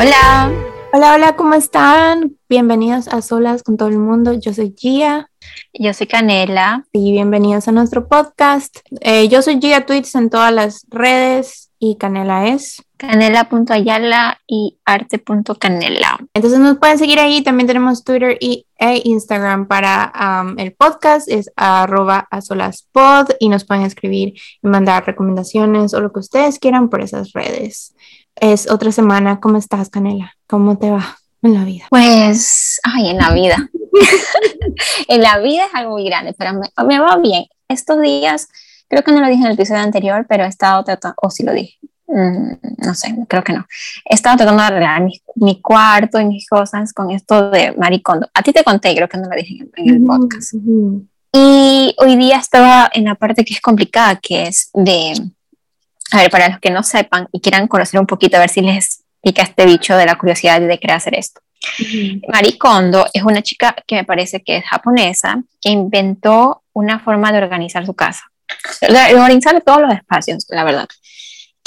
Hola. Hola, hola, ¿cómo están? Bienvenidos a Solas con todo el mundo. Yo soy Gia. Yo soy Canela. Y bienvenidos a nuestro podcast. Eh, yo soy Gia Tweets en todas las redes y Canela es canela.ayala y arte.canela. Entonces nos pueden seguir ahí. También tenemos Twitter y, e Instagram para um, el podcast. Es arroba a solaspod y nos pueden escribir y mandar recomendaciones o lo que ustedes quieran por esas redes. Es otra semana. ¿Cómo estás, Canela? ¿Cómo te va en la vida? Pues, ay, en la vida. en la vida es algo muy grande, pero me, me va bien. Estos días, creo que no lo dije en el episodio anterior, pero he estado tratando, o sí lo dije, Mm, no sé, creo que no. He estado tratando de arreglar mi, cuarto y mis cosas con esto de maricondo. A ti te conté, creo que no lo dije en, el podcast. Y hoy día estaba en la parte que es complicada, que es de, a ver, para los que no sepan y quieran conocer un poquito, a ver si les pica este bicho de la curiosidad de querer hacer esto. Maricondo es una chica que me parece que es japonesa, que inventó una forma de organizar su casa. De organizar todos los espacios, la verdad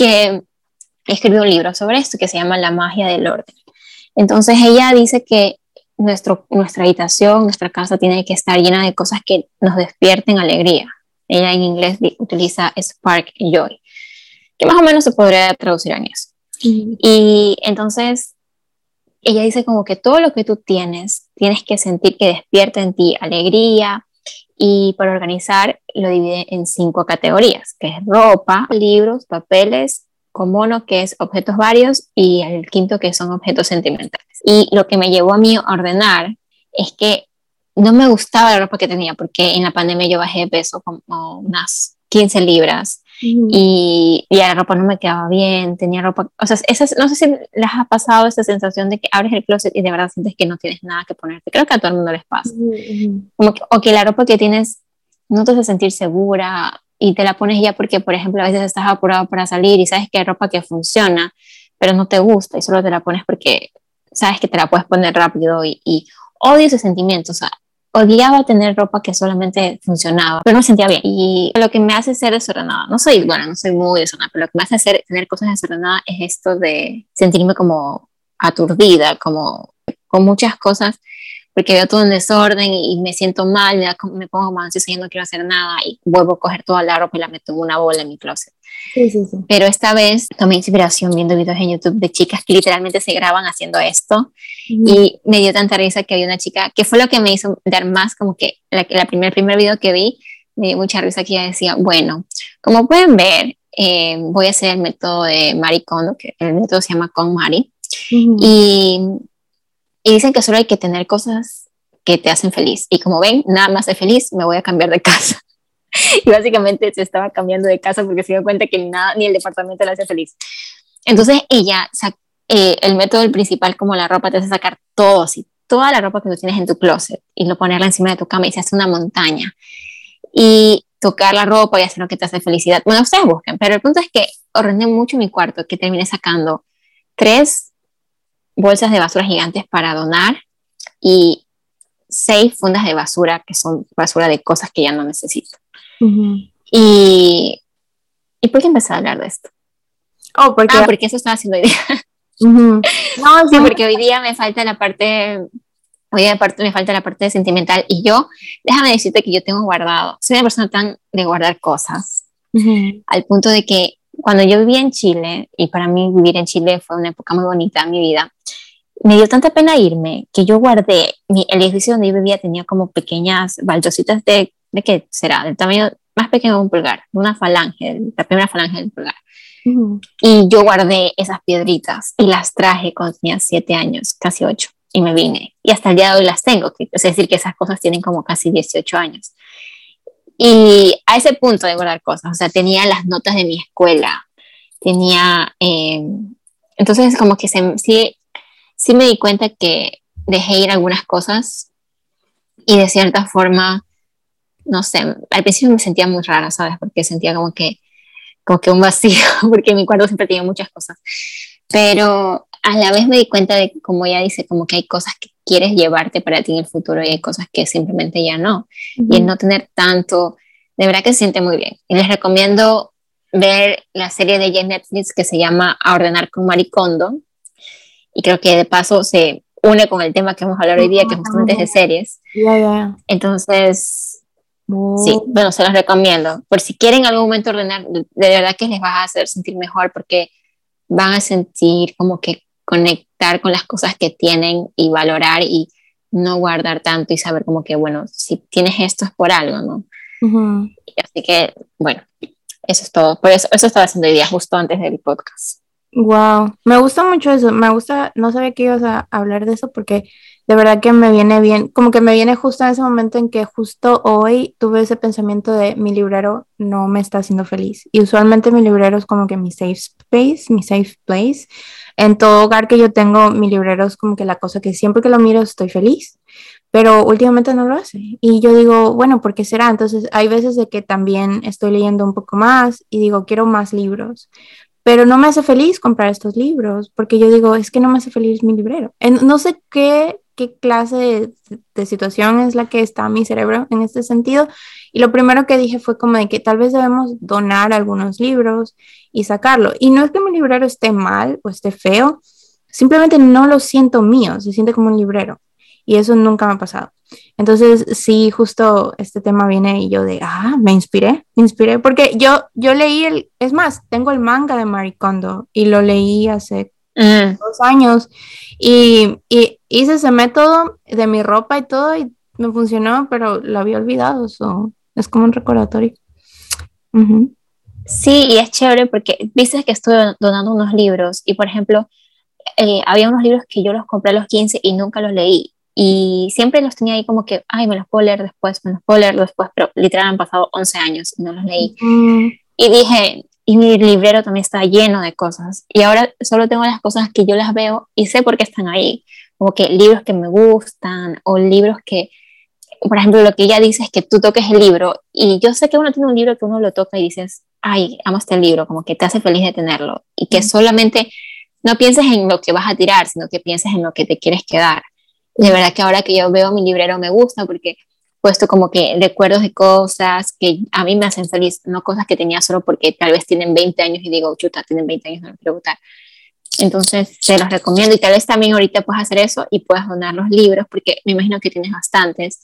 que escribió un libro sobre esto que se llama La magia del orden. Entonces ella dice que nuestro, nuestra habitación, nuestra casa tiene que estar llena de cosas que nos despierten alegría. Ella en inglés utiliza spark joy, que más o menos se podría traducir en eso. Y entonces ella dice como que todo lo que tú tienes, tienes que sentir que despierta en ti alegría, y para organizar lo divide en cinco categorías, que es ropa, libros, papeles, mono que es objetos varios, y el quinto, que son objetos sentimentales. Y lo que me llevó a mí a ordenar es que no me gustaba la ropa que tenía, porque en la pandemia yo bajé de peso como unas 15 libras y, y, la ropa no me quedaba bien, tenía ropa, o sea, esas, no sé si les ha pasado esa sensación de que abres el closet y de verdad sientes que no tienes nada que ponerte, creo que a todo el mundo les pasa, Como que, o que la ropa que tienes no te hace sentir segura y te la pones ya porque, por ejemplo, a veces estás apurado para salir y sabes que hay ropa que funciona, pero no te gusta y solo te la pones porque sabes que te la puedes poner rápido y, y odio ese sentimiento, o sea, odiaba tener ropa que solamente funcionaba, pero me sentía bien. Y lo que me hace ser desordenada, no soy, bueno, no soy muy desordenada, pero lo que me hace ser, tener cosas desordenadas es esto de sentirme como aturdida, como con muchas cosas, porque veo todo en desorden y, me siento mal, me, me pongo como ansiosa y no quiero hacer nada y vuelvo a coger toda la ropa y la meto en una bola en mi closet. Pero esta vez tomé inspiración viendo videos en YouTube de chicas que literalmente se graban haciendo esto y me dio tanta risa que había una chica, que fue lo que me hizo dar más como que la, la primer, primer video que vi, me dio mucha risa que ella decía, bueno, como pueden ver, eh, voy a hacer el método de Marie Kondo, que el método se llama Con Mari, y, y dicen que solo hay que tener cosas que te hacen feliz. Y como ven, nada más de feliz, me voy a cambiar de casa. y básicamente se estaba cambiando de casa porque se dio cuenta que nada, ni el departamento le hace feliz. Entonces ella, eh, el método principal como la ropa te hace sacar todo, así, toda la ropa que tú tienes en tu closet y lo ponerla encima de tu cama y se hace una montaña. Y tocar la ropa y hacer lo que te hace felicidad. Bueno, ustedes busquen, pero el punto es que ordené mucho mi cuarto, que terminé sacando tres bolsas de basura gigantes para donar y seis fundas de basura que son basura de cosas que ya no necesito. Y, ¿Y por qué empecé a hablar de esto? Oh, porque... Ah, porque eso estaba haciendo hoy día. No, sí, porque hoy día me falta la parte, hoy día me falta la parte sentimental y yo, déjame decirte que yo tengo guardado, soy una persona tan de guardar cosas, al punto de que cuando yo vivía en Chile, y para mí vivir en Chile fue una época muy bonita en mi vida, me dio tanta pena irme que yo guardé, mi, el edificio donde yo vivía tenía como pequeñas baldositas de ¿de qué será? Del tamaño más pequeño de un pulgar, de una falange, la primera falange del pulgar. Y yo guardé esas piedritas y las traje cuando tenía siete años, casi ocho, y me vine. Y hasta el día de hoy las tengo, es decir, que esas cosas tienen como casi 18 años. Y a ese punto de guardar cosas, o sea, tenía las notas de mi escuela, tenía, eh, entonces como que se, sí, sí me di cuenta que dejé ir algunas cosas y de cierta forma no sé, al principio me sentía muy rara, ¿sabes? Porque sentía como que, como que un vacío, porque mi cuarto siempre tenía muchas cosas. Pero a la vez me di cuenta de, como ella dice, como que hay cosas que quieres llevarte para ti en el futuro y hay cosas que simplemente ya no. Y el no tener tanto, de verdad que se siente muy bien. Y les recomiendo ver la serie de Netflix que se llama A ordenar con Maricondo. y creo que de paso se une con el tema que vamos a hablar hoy día, que justamente es de series. Entonces, sí, bueno, se los recomiendo. Por si quieren en algún momento ordenar, de verdad que les va a hacer sentir mejor porque van a sentir como que conectar con las cosas que tienen y valorar y no guardar tanto y saber como que, bueno, si tienes esto es por algo, ¿no? Así que, bueno, eso es todo. Por eso, eso estaba haciendo hoy día, justo antes del podcast. Wow, me gusta mucho eso. Me gusta, no sabía que ibas a hablar de eso porque de verdad que me viene bien, como que me viene justo en ese momento en que justo hoy tuve ese pensamiento de mi librero no me está haciendo feliz. Y usualmente mi librero es como que mi safe space, mi safe place. En todo hogar que yo tengo, mi librero es como que la cosa que siempre que lo miro estoy feliz, pero últimamente no lo hace. Y yo digo, bueno, ¿por qué será? Entonces hay veces de que también estoy leyendo un poco más y digo, quiero más libros pero no me hace feliz comprar estos libros, porque yo digo, es que no me hace feliz mi librero. no sé qué, qué clase de, situación es la que está mi cerebro en este sentido. Y lo primero que dije fue como de que tal vez debemos donar algunos libros y sacarlo. Y no es que mi librero esté mal o esté feo, simplemente no lo siento mío, se siente como un librero. Y eso nunca me ha pasado. Entonces, sí, justo este tema viene y yo de, ah, me inspiré, me inspiré, porque yo, yo leí el, es más, tengo el manga de Marie Kondo y lo leí hace mm. dos años y, y, hice ese método de mi ropa y todo y me funcionó, pero lo había olvidado, so, es como un recordatorio. Sí, y es chévere porque viste que estuve donando unos libros y, por ejemplo, eh, había unos libros que yo los compré a los 15 y nunca los leí y siempre los tenía ahí como que, ay, me los puedo leer después, me los puedo leer después, pero literal han pasado 11 años y no los leí. Y dije, y mi librero también está lleno de cosas. Y ahora solo tengo las cosas que yo las veo y sé por qué están ahí. Como que libros que me gustan o libros que, por ejemplo, lo que ella dice es que tú toques el libro y yo sé que uno tiene un libro que uno lo toca y dices, ay, amo este libro, como que te hace feliz de tenerlo y que solamente no pienses en lo que vas a tirar, sino que pienses en lo que te quieres quedar de verdad que ahora que yo veo mi librero me gusta porque puesto como que recuerdos de cosas que a mí me hacen feliz, no cosas que tenía solo porque tal vez tienen 20 años y digo, chuta, tienen 20 años, no me quiero gustar. Entonces, se los recomiendo y tal vez también ahorita puedes hacer eso y puedes donar los libros porque me imagino que tienes bastantes.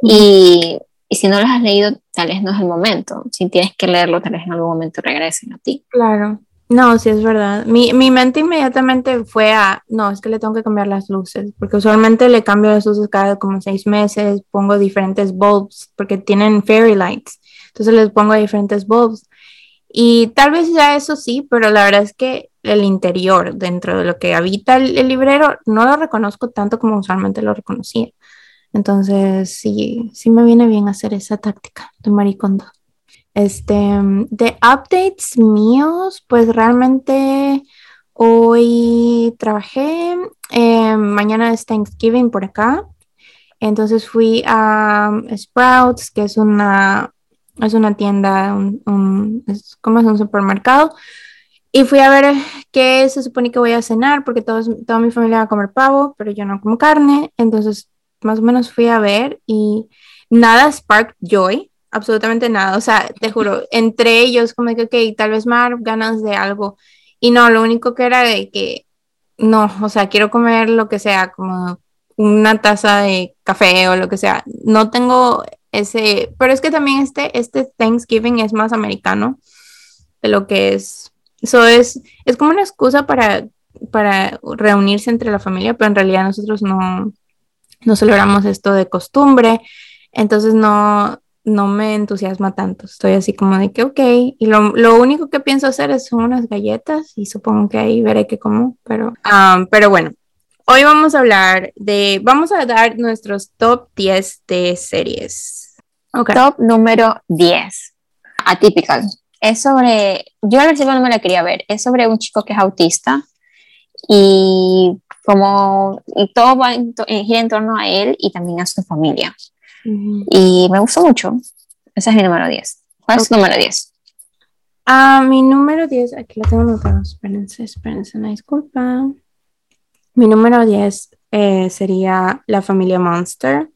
Y, y, si no los has leído, tal vez no es el momento. Si tienes que leerlo, tal vez en algún momento regresen a ti. Claro. No, sí es verdad. Mi, mi, mente inmediatamente fue a, no, es que le tengo que cambiar las luces, porque usualmente le cambio las luces cada como seis meses, pongo diferentes bulbs, porque tienen fairy lights, entonces les pongo diferentes bulbs. Y tal vez ya eso sí, pero la verdad es que el interior, dentro de lo que habita el, el librero, no lo reconozco tanto como usualmente lo reconocía. Entonces, sí, sí me viene bien hacer esa táctica de maricondo. Este, de updates míos, pues realmente hoy trabajé, eh, mañana es Thanksgiving por acá, entonces fui a um, Sprouts, que es una, es una tienda, es como es un supermercado, y fui a ver qué se supone que voy a cenar, porque todos, toda mi familia va a comer pavo, pero yo no como carne, entonces más o menos fui a ver y nada Spark Joy, absolutamente nada. O sea, te juro, entre ellos, como que, ok, tal vez más ganas de algo. Y no, lo único que era de que, no, o sea, quiero comer lo que sea, como una taza de café o lo que sea. No tengo ese, pero es que también este, este Thanksgiving es más americano de lo que es. Eso es, es como una excusa para, para reunirse entre la familia, pero en realidad nosotros no, no celebramos esto de costumbre. Entonces no, no me entusiasma tanto. Estoy así como de que, ok, y lo, lo, único que pienso hacer es unas galletas y supongo que ahí veré qué como, pero, um, pero bueno, hoy vamos a hablar de, vamos a dar nuestros top 10 de series. Okay. Top número 10, Atypical. Es sobre, yo al principio no me la quería ver, es sobre un chico que es autista y como y todo va en, gira en torno a él y también a su familia. Y me gustó mucho. Ese es mi número 10. ¿Cuál es tu número 10? Ah, mi número 10, aquí la tengo anotada. Espérense, espérense, una disculpa. Mi número 10 eh, sería La familia Monster.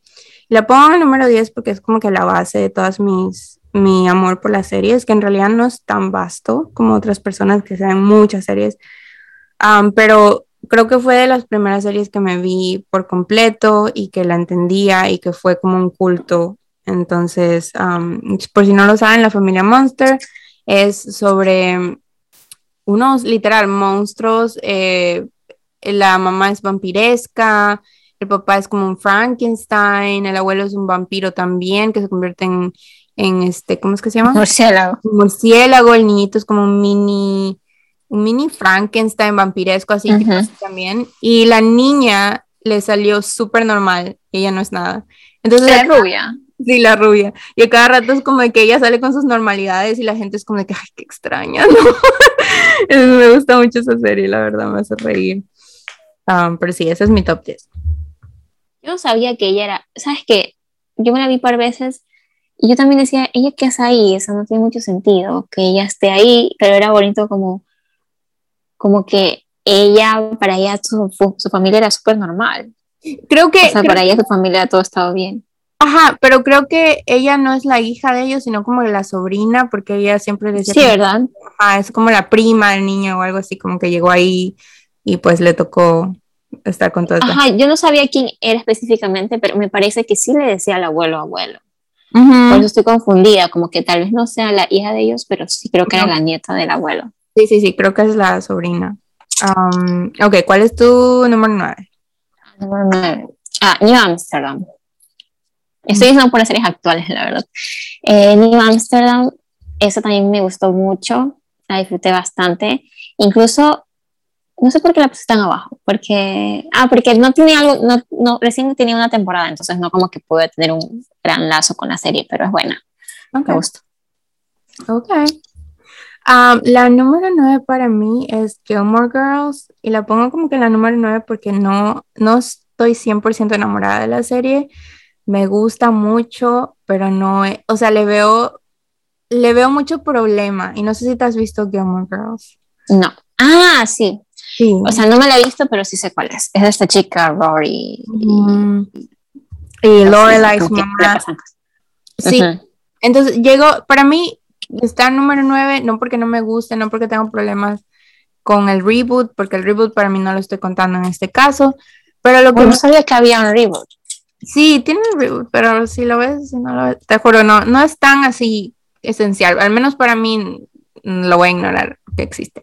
La pongo en el número 10 porque es como que la base de todas mis mi amor por las series, que en realidad no es tan vasto como otras personas que saben muchas series. pero creo que fue de las primeras series que me vi por completo y que la entendía y que fue como un culto. Entonces, por si no lo saben, la familia Monster es sobre unos literal monstruos. Eh, la mamá es vampiresca, el papá es como un Frankenstein, el abuelo es un vampiro también que se convierte en, en este, ¿cómo es que se llama? Murciélago. Murciélago, el niñito es como un mini, un mini Frankenstein vampiresco así también. Y la niña le salió súper normal, ella no es nada. Entonces, la rubia. Sí, la rubia. Y a cada rato es como que ella sale con sus normalidades y la gente es como de que, ay, qué extraña, ¿no? me gusta mucho esa serie, la verdad, me hace reír. Um, pero sí, ese es mi top 10. Yo no sabía que ella era, ¿sabes qué? Yo me la vi par veces y yo también decía, ¿ella qué hace ahí? Eso no tiene mucho sentido, que ella esté ahí, pero era bonito como, como que ella, para ella su, su familia era súper normal. Creo que... O sea, para ella su familia todo estaba bien. Ajá, pero creo que ella no es la hija de ellos, sino como la sobrina, porque ella siempre decía... Sí, ¿verdad? Ah, es como la prima del niño o algo así, como que llegó ahí y pues le tocó estar con todo Ajá, yo no sabía quién era específicamente, pero me parece que sí le decía al abuelo abuelo. Por eso estoy confundida, como que tal vez no sea la hija de ellos, pero sí creo que era la nieta del abuelo. Sí, sí, sí, creo que es la sobrina. Um, ok, ¿cuál es tu número nueve? Número nueve. Ah, New Amsterdam. Estoy diciendo por las series actuales, la verdad. Eh, New Amsterdam, eso también me gustó mucho, la disfruté bastante. Incluso no sé por qué la puse tan abajo, porque, ah, porque no tiene algo, no, no, recién tenía una temporada, entonces no como que pude tener un gran lazo con la serie, pero es buena. Me gusta. Ok. Um, la número nueve para mí es Gilmore Girls y la pongo como que la número nueve porque no, no estoy 100% enamorada de la serie. Me gusta mucho, pero no, o sea, le veo, le veo mucho problema y no sé si te has visto Gilmore Girls. No. Ah, sí, o sea, no me la he visto, pero sí sé cuál es. Es de esta chica, Rory. Y, Lorelai, su mamá. Sí. Entonces, llegó, para mí, está número 9, no porque no me guste, no porque tengo problemas con el reboot, porque el reboot para mí no lo estoy contando en este caso. Pero lo que. no sabía que había un reboot. Sí, tiene un reboot, pero si lo ves, si no lo ves, te juro, no, no es tan así esencial. Al menos para mí lo voy a ignorar que existe.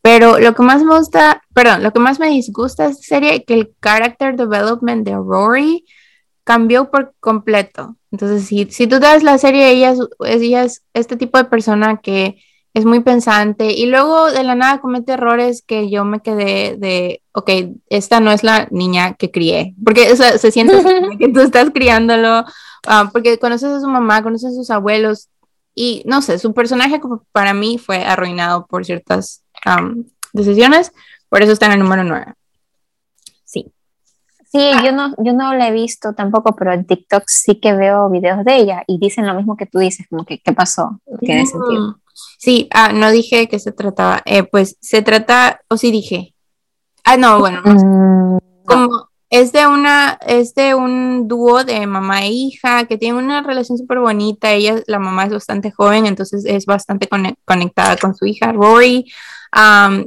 Pero lo que más me gusta, perdón, lo que más me disgusta de esta serie que el character development de Rory cambió por completo. Entonces, si, si tú das la serie, ella es, ella es este tipo de persona que es muy pensante y luego de la nada comete errores que yo me quedé de, ok, esta no es la niña que crié, porque se siente que tú estás criándolo, ah, porque conoces a su mamá, conoces a sus abuelos, y no sé, su personaje para mí fue arruinado por ciertas decisiones, por eso está en el número 9. Sí. Yo no, yo no la he visto tampoco, pero en TikTok sí que veo videos de ella y dicen lo mismo que tú dices, como que qué pasó, qué sentido. Sí, ah, no dije que se trataba, eh, pues se trata, o sí dije. Ah, no, bueno, mm, como es de una, es de un dúo de mamá e hija que tiene una relación súper bonita. Ella, la mamá es bastante joven, entonces es bastante conectada con su hija Rory.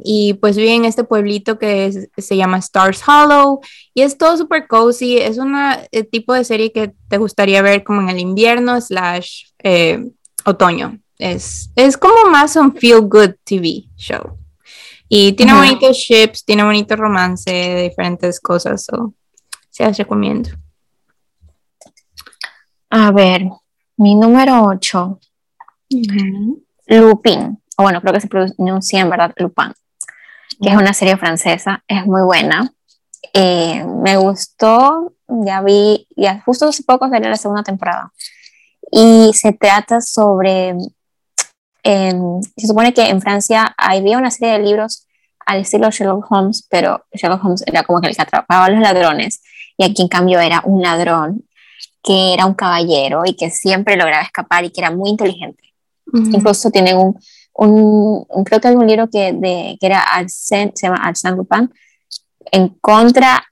y pues vive en este pueblito que se llama Stars Hollow y es todo súper cozy. Es un eh, tipo de serie que te gustaría ver como en el invierno slash eh, otoño. Es, es como más un feel good TV show. Y tiene bonitos ships, tiene bonito romance, diferentes cosas. So, se las recomiendo. A ver, mi número 8. Lupin. O bueno, creo que se pronuncia en verdad Lupin. Que es una serie francesa. Es muy buena. Eh, me gustó. Ya vi, ya justo hace poco salió la segunda temporada. Y se trata sobre se supone que en Francia había una serie de libros al estilo Sherlock Holmes, pero Sherlock Holmes era como que el que atrapaba a los ladrones y aquí en cambio era un ladrón que era un caballero y que siempre lograba escapar y que era muy inteligente. Incluso tienen un, un, creo que hay un libro que, de, que era Arsène, se llama Arsène Lupin, en contra,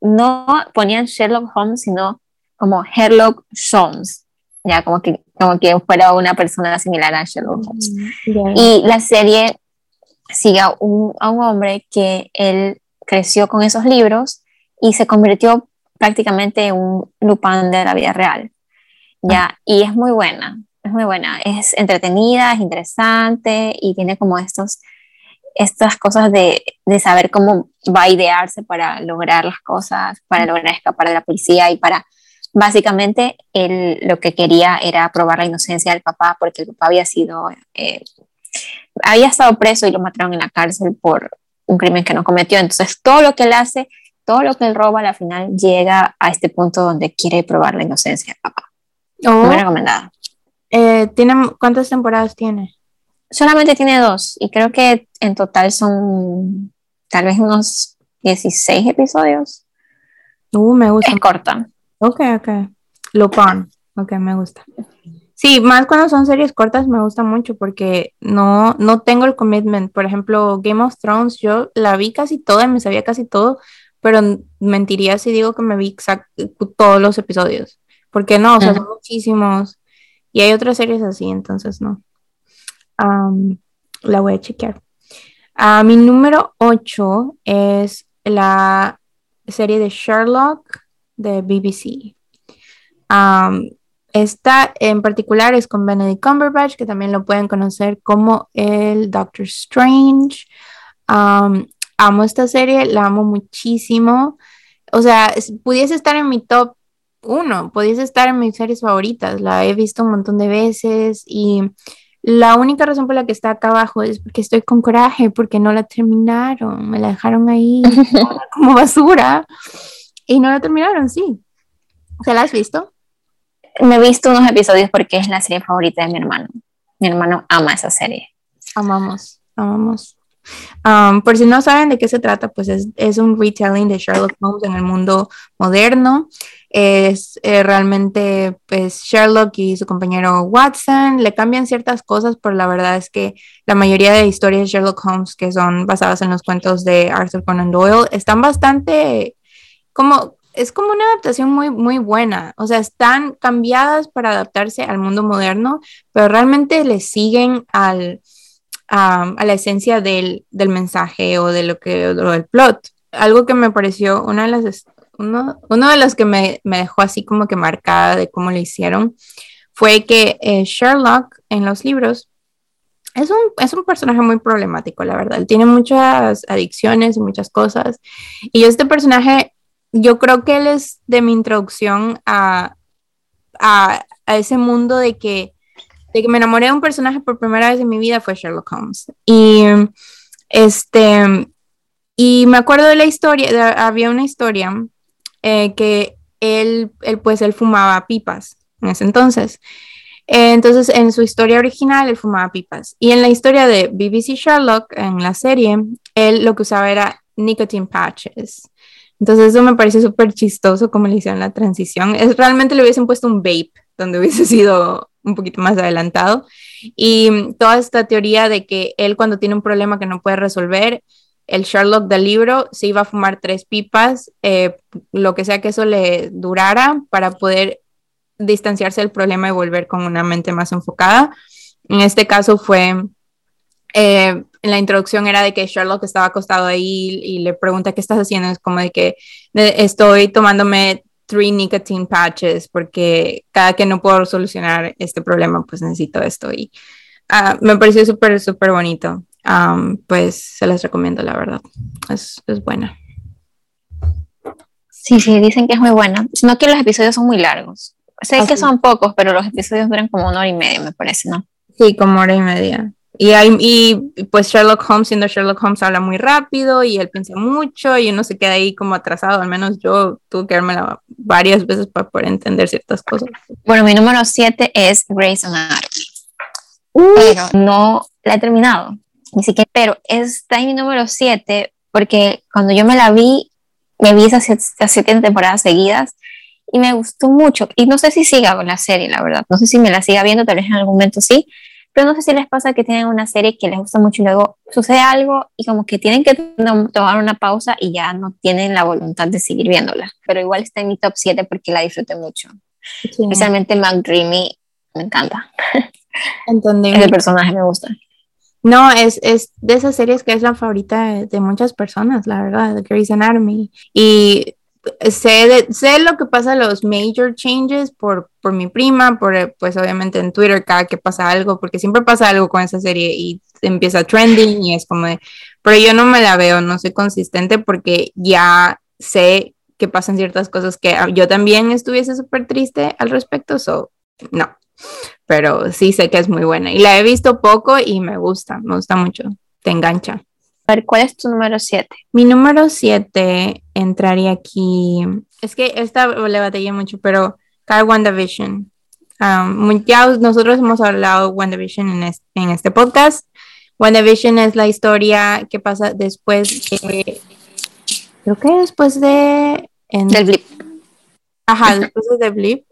no ponían Sherlock Holmes, sino como Sherlock Holmes ya como que, como que fuera una persona similar a Sherlock Holmes. Y la serie sigue a un, a un, hombre que él creció con esos libros y se convirtió prácticamente en un Lupin de la vida real. Ya, ah. y es muy buena, es muy buena, es entretenida, es interesante y tiene como estos, estas cosas de, de saber cómo va a idearse para lograr las cosas, para lograr escapar de la policía y para básicamente él lo que quería era probar la inocencia del papá porque el papá había sido eh, había estado preso y lo mataron en la cárcel por un crimen que no cometió. Entonces todo lo que él hace todo lo que él roba al final llega a este punto donde quiere probar la inocencia del papá. Oh. muy recomendada. Eh, ¿tiene, ¿cuántas temporadas tiene? solamente tiene dos y creo que en total son tal vez unos 16 episodios. Uh, me gusta. Es corta Ok, ok. Lupin. Ok, me gusta. Sí, más cuando son series cortas me gusta mucho porque no, no tengo el commitment. Por ejemplo, Game of Thrones, yo la vi casi toda, me sabía casi todo, pero mentiría si digo que me vi todos los episodios. Porque no, o sea, son muchísimos. Y hay otras series así, entonces no. la voy a chequear. Uh, mi número 8 es la serie de Sherlock de BBC. esta en particular es con Benedict Cumberbatch, que también lo pueden conocer como el Doctor Strange. amo esta serie, la amo muchísimo. O sea, pudiese estar en mi top uno, pudiese estar en mis series favoritas. La he visto un montón de veces y la única razón por la que está acá abajo es porque estoy con coraje, porque no la terminaron, me la dejaron ahí como basura. Y no la terminaron, sí. ¿Se la has visto? Me he visto unos episodios porque es la serie favorita de mi hermano. Mi hermano ama esa serie. Amamos, amamos. Um, por si no saben de qué se trata, pues es, es, un retelling de Sherlock Holmes en el mundo moderno. Es eh, realmente, pues Sherlock y su compañero Watson le cambian ciertas cosas, pero la verdad es que la mayoría de historias de Sherlock Holmes que son basadas en los cuentos de Arthur Conan Doyle están bastante como, es como una adaptación muy, muy buena. O sea, están cambiadas para adaptarse al mundo moderno, pero realmente le siguen al, a la esencia del, del, mensaje o de lo que, o del plot. Algo que me pareció, una de las, uno, uno de los que me, me, dejó así como que marcada de cómo lo hicieron, fue que eh, Sherlock en los libros es un, es un, personaje muy problemático, la verdad. Tiene muchas adicciones y muchas cosas. Y este personaje yo creo que él es de mi introducción a, a, a, ese mundo de que, de que me enamoré de un personaje por primera vez en mi vida fue Sherlock Holmes. Y este, y me acuerdo de la historia, había una historia eh, que él, él, pues, él fumaba pipas en ese entonces. entonces, en su historia original, él fumaba pipas. Y en la historia de BBC Sherlock, en la serie, él lo que usaba era nicotine patches. Entonces eso me parece súper chistoso como le hicieron la transición. Es, realmente le hubiesen puesto un vape donde hubiese sido un poquito más adelantado. Y toda esta teoría de que él cuando tiene un problema que no puede resolver, el Sherlock del libro se iba a fumar tres pipas, eh, lo que sea que eso le durara para poder distanciarse del problema y volver con una mente más enfocada. En este caso fue eh, en la introducción era de que Sherlock estaba acostado ahí y le pregunta qué estás haciendo. Es como de que estoy tomándome three nicotine patches porque cada que no puedo solucionar este problema, pues necesito esto. Y uh, me pareció súper, súper bonito. Um, pues se las recomiendo, la verdad. Es, es buena. Sí, sí, dicen que es muy buena. Sino que los episodios son muy largos. Sé que son pocos, pero los episodios duran como una hora y media, me parece, ¿no? Sí, como hora y media. Y, hay, y pues Sherlock Holmes, siendo Sherlock Holmes, habla muy rápido y él piensa mucho y uno se queda ahí como atrasado. Al menos yo tuve que darme varias veces para poder entender ciertas cosas. Bueno, mi número 7 es Grey's Anatomy. Pero no la he terminado, ni siquiera. Pero está en mi número 7 porque cuando yo me la vi, me vi esas siete, temporadas seguidas y me gustó mucho. Y no sé si siga con la serie, la verdad. No sé si me la siga viendo, tal vez en algún momento sí pero no sé si les pasa que tienen una serie que les gusta mucho y luego sucede algo y como que tienen que tomar una pausa y ya no tienen la voluntad de seguir viéndola. Pero igual está en mi top 7 porque la disfruté mucho. Especialmente McDreamy, me encanta. Entonces, Ese personaje me gusta. No, es, es de esas series que es la favorita de, muchas personas, la verdad, de Grey's Anatomy. Y sé, sé lo que pasa los major changes por, por mi prima, por pues obviamente en Twitter cada que pasa algo, porque siempre pasa algo con esa serie y empieza trending y es como de, pero yo no me la veo, no soy consistente porque ya sé que pasan ciertas cosas que yo también estuviese súper triste al respecto, so no, pero sí sé que es muy buena y la he visto poco y me gusta, me gusta mucho, te engancha. Ver, ¿cuál es tu número 7? Mi número 7 entraría aquí. Es que esta le batallé mucho, pero Car WandaVision. Um, ya nosotros hemos hablado de WandaVision en este, en este podcast. WandaVision es la historia que pasa después de. Creo que después de. En, del blip. Ajá, después de Blip.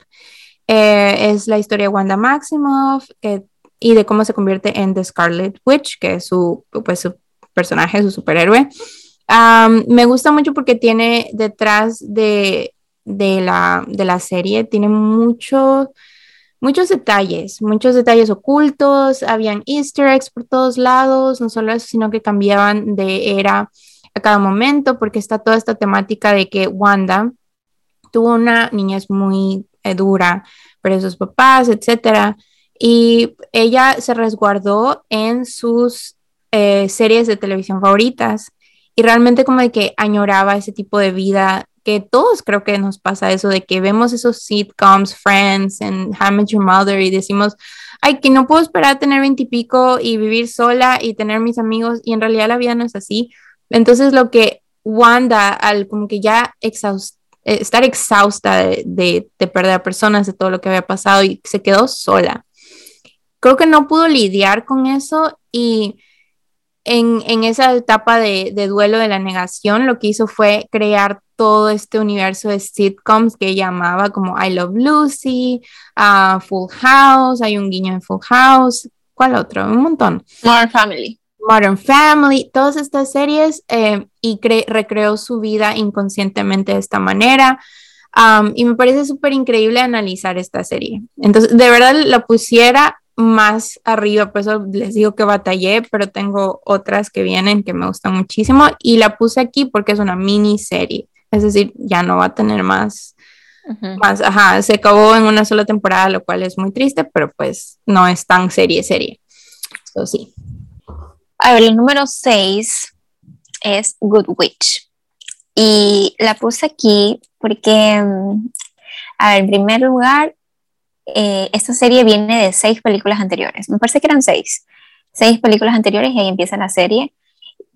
Eh, es la historia de Wanda Maximoff y de cómo se convierte en The Scarlet Witch, que es su, pues, su personaje, su superhéroe. me gusta mucho porque tiene detrás de, de, la, de la serie, tiene mucho, muchos detalles, muchos detalles ocultos, habían easter eggs por todos lados, no solo eso, sino que cambiaban de era a cada momento, porque está toda esta temática de que Wanda tuvo una niñez muy eh, dura, pero sus papás, etcétera, y ella se resguardó en sus eh, series de televisión favoritas y realmente como de que añoraba ese tipo de vida que todos creo que nos pasa eso de que vemos esos sitcoms, Friends and How I Your Mother y decimos, ay, que no puedo esperar a tener veintipico y, y vivir sola y tener mis amigos y en realidad la vida no es así. Entonces lo que Wanda, al como que ya eh, estar exhausta de, de, de perder a personas, de todo lo que había pasado y se quedó sola. Creo que no pudo lidiar con eso y en, esa etapa de, duelo de la negación, lo que hizo fue crear todo este universo de sitcoms que llamaba como I Love Lucy, uh, Full House, hay un guiño en Full House, ¿cuál otro? Un montón. Modern Family. Modern Family, todas estas series eh, y recreó su vida inconscientemente de esta manera. Um, y me parece súper increíble analizar esta serie. Entonces, de verdad la pusiera más arriba, por eso les digo que batallé, pero tengo otras que vienen que me gustan muchísimo y la puse aquí porque es una miniserie, es decir, ya no va a tener más, más, ajá, se acabó en una sola temporada, lo cual es muy triste, pero pues no es tan serie, serie. Eso sí. A ver, el número 6 es Good Witch. Y la puse aquí porque, mm, a ver, en primer lugar, eh, esta serie viene de seis películas anteriores. Me parece que eran seis. Seis películas anteriores y ahí empieza la serie.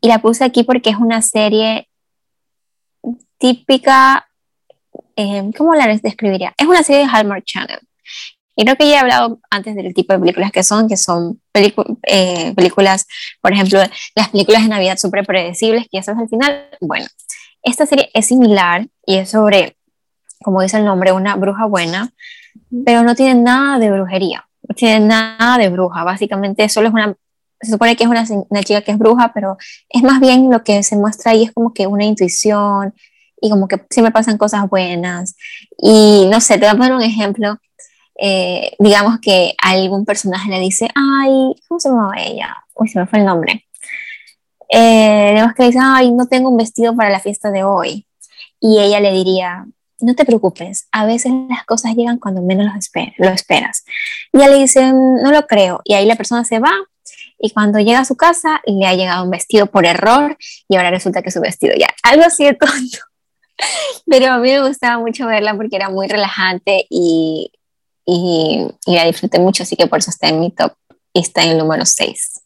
Y la puse aquí porque es una serie típica, eh, ¿cómo la describiría? Es una serie de Hallmark Channel. Y creo que ya he hablado antes del tipo de películas que son, que son eh, películas, por ejemplo, las películas de Navidad súper predecibles, que ya sabes al final. Bueno, esta serie es similar y es sobre, como dice el nombre, una bruja buena pero no tiene nada de brujería, no tiene nada de bruja, básicamente solo es una, se supone que es una, una chica que es bruja, pero es más bien lo que se muestra ahí es como que una intuición y como que siempre pasan cosas buenas y no sé, te voy a poner un ejemplo, eh, digamos que algún personaje le dice, ay, ¿cómo se llama ella? Uy, se me fue el nombre. Eh, digamos que dice, ay, no tengo un vestido para la fiesta de hoy. Y ella le diría, no te preocupes, a veces las cosas llegan cuando menos lo esperas. Y ella le dice, no lo creo. Y ahí la persona se va y cuando llega a su casa le ha llegado un vestido por error y ahora resulta que su vestido ya, algo así de tonto. Pero a mí me gustaba mucho verla porque era muy relajante y, y, y la disfruté mucho, así que por eso está en mi top y está en el número 6.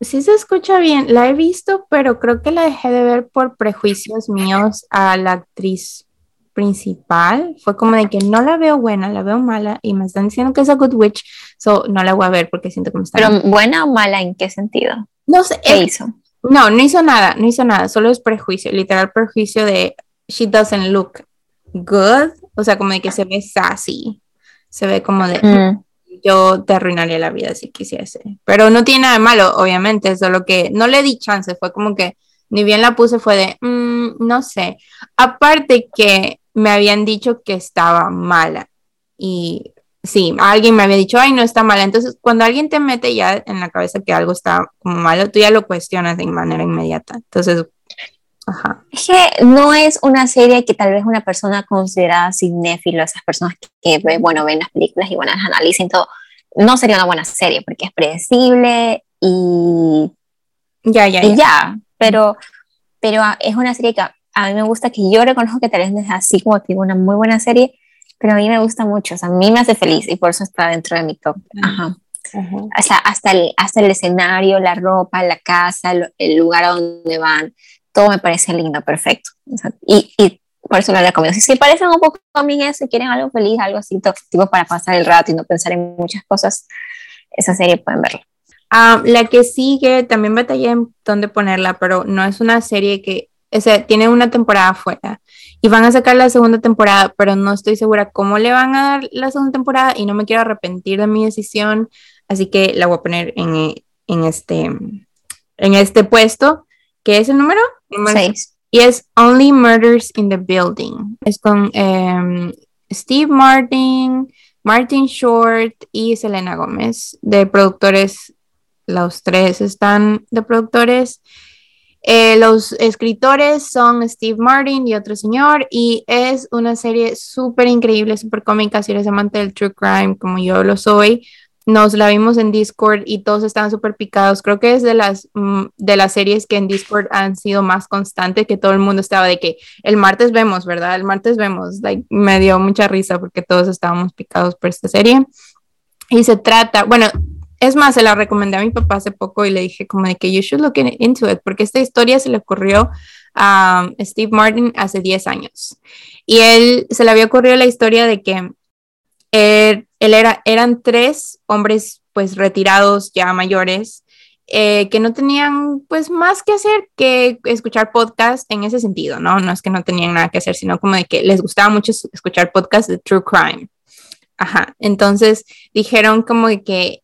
Sí se escucha bien, la he visto, pero creo que la dejé de ver por prejuicios míos a la actriz principal fue como de que no la veo buena, la veo mala y me están diciendo que es a good witch, so no la voy a ver porque siento que me está. Pero buena o mala en qué sentido? No sé. ¿Qué hizo? No, no hizo nada, no hizo nada, solo es prejuicio, literal prejuicio de she doesn't look good, o sea, como de que se ve sassy, se ve como de mm. yo te arruinaría la vida si quisiese, pero no tiene nada de malo, obviamente, solo que no le di chance, fue como que ni bien la puse fue de, mm, no sé, aparte que me habían dicho que estaba mala y sí, alguien me había dicho, ay, no está mal. Entonces, cuando alguien te mete ya en la cabeza que algo está como malo, tú ya lo cuestionas de manera inmediata. Entonces, ajá. Es que no es una serie que tal vez una persona considerada cinéfilo, esas personas que, bueno, ven las películas y bueno, las analicen todo, no sería una buena serie porque es predecible y ya, ya, y ya. Pero, pero es una serie que a mí me gusta, que yo reconozco que tal vez no es así como digo, una muy buena serie, pero a mí me gusta mucho, o sea, a mí me hace feliz y por eso está dentro de mi top. Ajá. O sea, hasta el, hasta el escenario, la ropa, la casa, el, lugar a donde van, todo me parece lindo, perfecto. y, y, por eso lo recomiendo. Si se parecen un poco a mí eso, quieren algo feliz, algo así, tipo para pasar el rato y no pensar en muchas cosas, esa serie pueden verla. Ah, la que sigue, también batallé en dónde ponerla, pero no es una serie que, o sea, tiene una temporada fuera y van a sacar la segunda temporada, pero no estoy segura cómo le van a dar la segunda temporada y no me quiero arrepentir de mi decisión, así que la voy a poner en, en este, en este puesto, que es el número 6. Y es Only Murders in the Building. Es con em, Steve Martin, Martin Short y Selena Gómez, de productores los tres están de productores. Eh, los escritores son Steve Martin y otro señor, y es una serie súper increíble, súper cómica. Si eres amante del true crime, como yo lo soy, nos la vimos en Discord y todos estaban súper picados. Creo que es de las, mm, de las series que en Discord han sido más constantes, que todo el mundo estaba de que el martes vemos, ¿verdad? El martes vemos. Like, me dio mucha risa porque todos estábamos picados por esta serie. Y se trata, bueno, es más, se la recomendé a mi papá hace poco y le dije como de que you should look into it, porque esta historia se le ocurrió a Steve Martin hace 10 años. Y él se le había ocurrido la historia de que él, era, eran tres hombres pues retirados ya mayores eh, que no tenían pues más que hacer que escuchar podcast en ese sentido, ¿no? No es que no tenían nada que hacer, sino como de que les gustaba mucho escuchar podcast de true crime. Ajá, entonces dijeron como que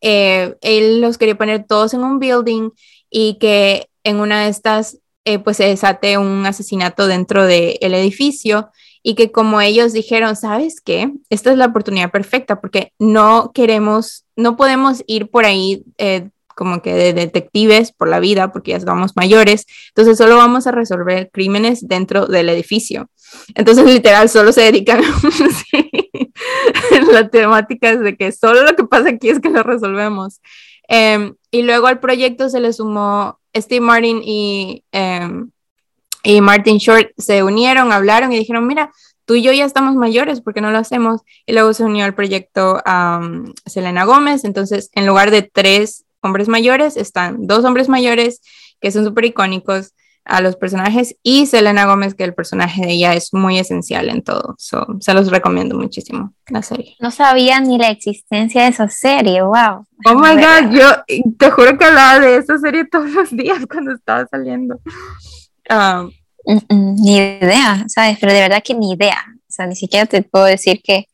eh, él los quería poner todos en un building y que en una de estas eh, pues se desate un asesinato dentro del edificio y que como ellos dijeron, ¿sabes qué? Esta es la oportunidad perfecta porque no queremos, no podemos ir por ahí eh, como que de detectives por la vida porque ya estamos mayores, entonces solo vamos a resolver crímenes dentro del edificio. Entonces literal solo se dedican la temática es de que solo lo que pasa aquí es que lo resolvemos. Em, y luego al proyecto se le sumó Steve Martin y, em, y Martin Short, se unieron, hablaron y dijeron, mira, tú y yo ya estamos mayores, ¿por qué no lo hacemos? Y luego se unió al proyecto Selena Gómez, entonces en lugar de tres hombres mayores, están dos hombres mayores que son súper icónicos a los personajes y Selena Gómez, que el personaje de ella es muy esencial en todo. se los recomiendo muchísimo, la serie. No sabía ni la existencia de esa serie, wow. Oh my god, yo te juro que hablaba de esa serie todos los días cuando estaba saliendo. Mm, ni idea, ¿sabes? Pero de verdad que ni idea. O sea, ni siquiera te puedo decir que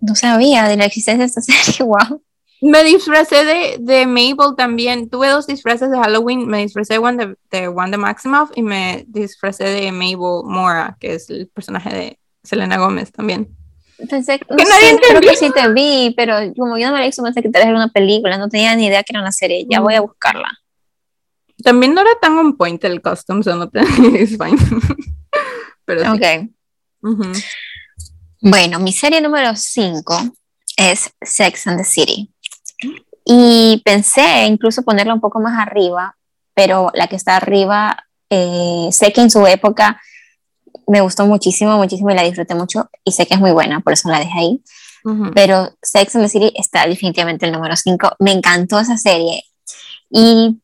no sabía de la existencia de esta serie, wow. Me disfracé de, de, Mabel también. Tuve dos disfraces de Halloween. Me disfracé de, Wanda, de Wanda Maximoff y me disfracé de Mabel Mora, que es el personaje de Selena Gómez también. Pensé que, no sé, creo que sí te vi, pero como yo no me la hizo, pensé que te era una película. No tenía ni idea que era una serie. Ya voy a buscarla. También no era tan on point el costume, so no te fine. pero sí. Ok. Bueno, mi serie número 5 es Sex and the City. Y pensé incluso ponerla un poco más arriba, pero la que está arriba, eh, sé que en su época me gustó muchísimo, muchísimo y la disfruté mucho y sé que es muy buena, por eso la dejé ahí. Pero Sex and the City está definitivamente el número 5. Me encantó esa serie. Y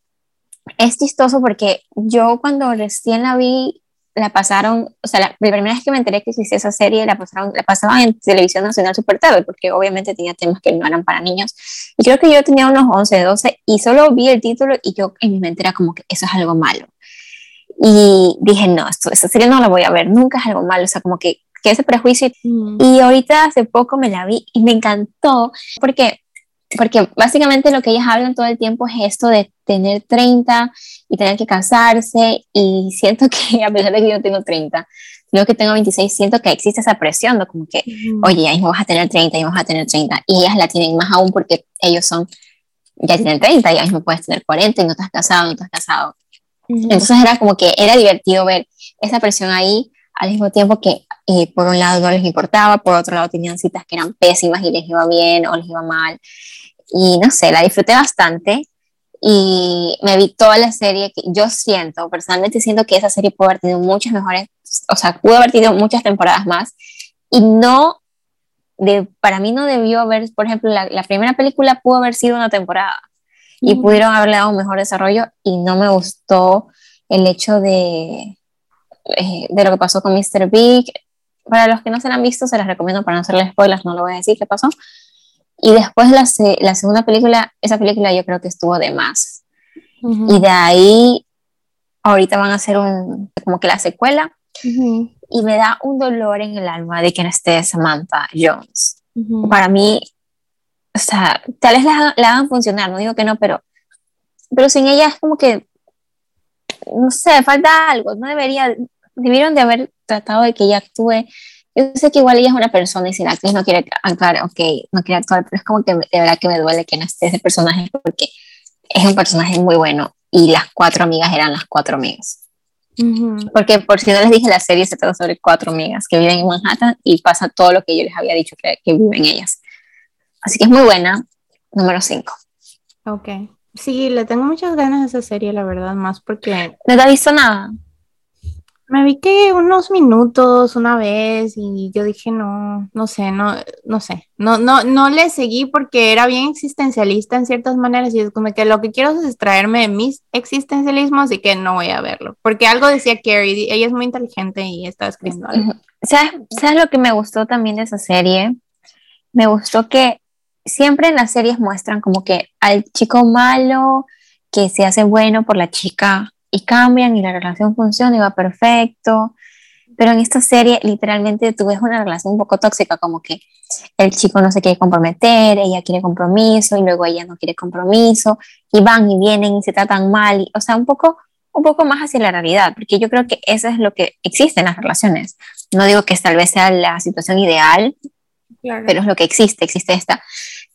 es chistoso porque yo cuando recién la vi, la pasaron, o sea, la, primera vez que me enteré que existía esa serie, la, pasaron, la pasaban en Televisión Nacional Super tarde, porque obviamente tenía temas que no eran para niños. Y creo que yo tenía unos 11, 12 y solo vi el título y yo en mi mente era como que eso es algo malo. Y dije, no, esto, esa serie no la voy a ver, nunca es algo malo, o sea, como que, que ese prejuicio. Mm. Y ahorita hace poco me la vi y me encantó, porque porque básicamente lo que ellas hablan todo el tiempo es esto de tener 30 y tener que casarse y siento que a pesar de que yo tengo 30, luego que tengo 26 siento que existe esa presión, ¿no? como que, oye, ya mismo vas a tener 30, ya vas a tener 30, y ellas la tienen más aún porque ellos son, ya tienen 30, ya mismo puedes tener 40 y no estás casado, no estás casado. Entonces era como que era divertido ver esa presión ahí, al mismo tiempo que eh, por un lado no les importaba, por otro lado tenían citas que eran pésimas y les iba bien o les iba mal. Y no sé, la disfruté bastante y me vi toda la serie que yo siento, personalmente siento que esa serie pudo haber tenido muchas mejores, o sea, pudo haber tenido muchas temporadas más y no, de, para mí no debió haber, por ejemplo, la, la primera película pudo haber sido una temporada y pudieron haberle dado un mejor desarrollo y no me gustó el hecho de, eh, de lo que pasó con Mr. Big. Para los que no se la han visto, se las recomiendo para no hacerles spoilers, no lo voy a decir qué pasó. Y después la, la segunda película, esa película yo creo que estuvo de más. Y de ahí, ahorita van a hacer un, como que la secuela. Y me da un dolor en el alma de que no esté Samantha Jones. Para mí, o sea, tal vez la, la, hagan funcionar, no digo que no, pero, pero sin ella es como que, no sé, falta algo, no debería, debieron de haber tratado de que ella actúe. Yo sé que igual ella es una persona y si la actriz no quiere actuar, ok, no quiere actuar, pero es como que de verdad que me duele que no esté ese personaje porque es un personaje muy bueno y las cuatro amigas eran las cuatro amigas. Porque por si no les dije, la serie se trata sobre cuatro amigas que viven en Manhattan y pasa todo lo que yo les había dicho que, que viven ellas. Así que es muy buena. Número 5. Ok. Sí, le tengo muchas ganas a esa serie, la verdad, más porque... ¿No te ha visto nada? Me vi que unos minutos una vez y yo dije no, no sé, no, no sé, no, no, no le seguí porque era bien existencialista en ciertas maneras y es como que lo que quiero es extraerme de mis existencialismos y que no voy a verlo, porque algo decía Carrie, ella es muy inteligente y estaba escribiendo algo. ¿Sabes, ¿Sabes lo que me gustó también de esa serie? Me gustó que siempre en las series muestran como que al chico malo que se hace bueno por la chica y cambian y la relación funciona y va perfecto. Pero en esta serie literalmente tú ves una relación un poco tóxica, como que el chico no se quiere comprometer, ella quiere compromiso y luego ella no quiere compromiso y van y vienen y se tratan mal, y, o sea, un poco, un poco más hacia la realidad, porque yo creo que eso es lo que existe en las relaciones. No digo que tal vez sea la situación ideal, pero es lo que existe, existe esta,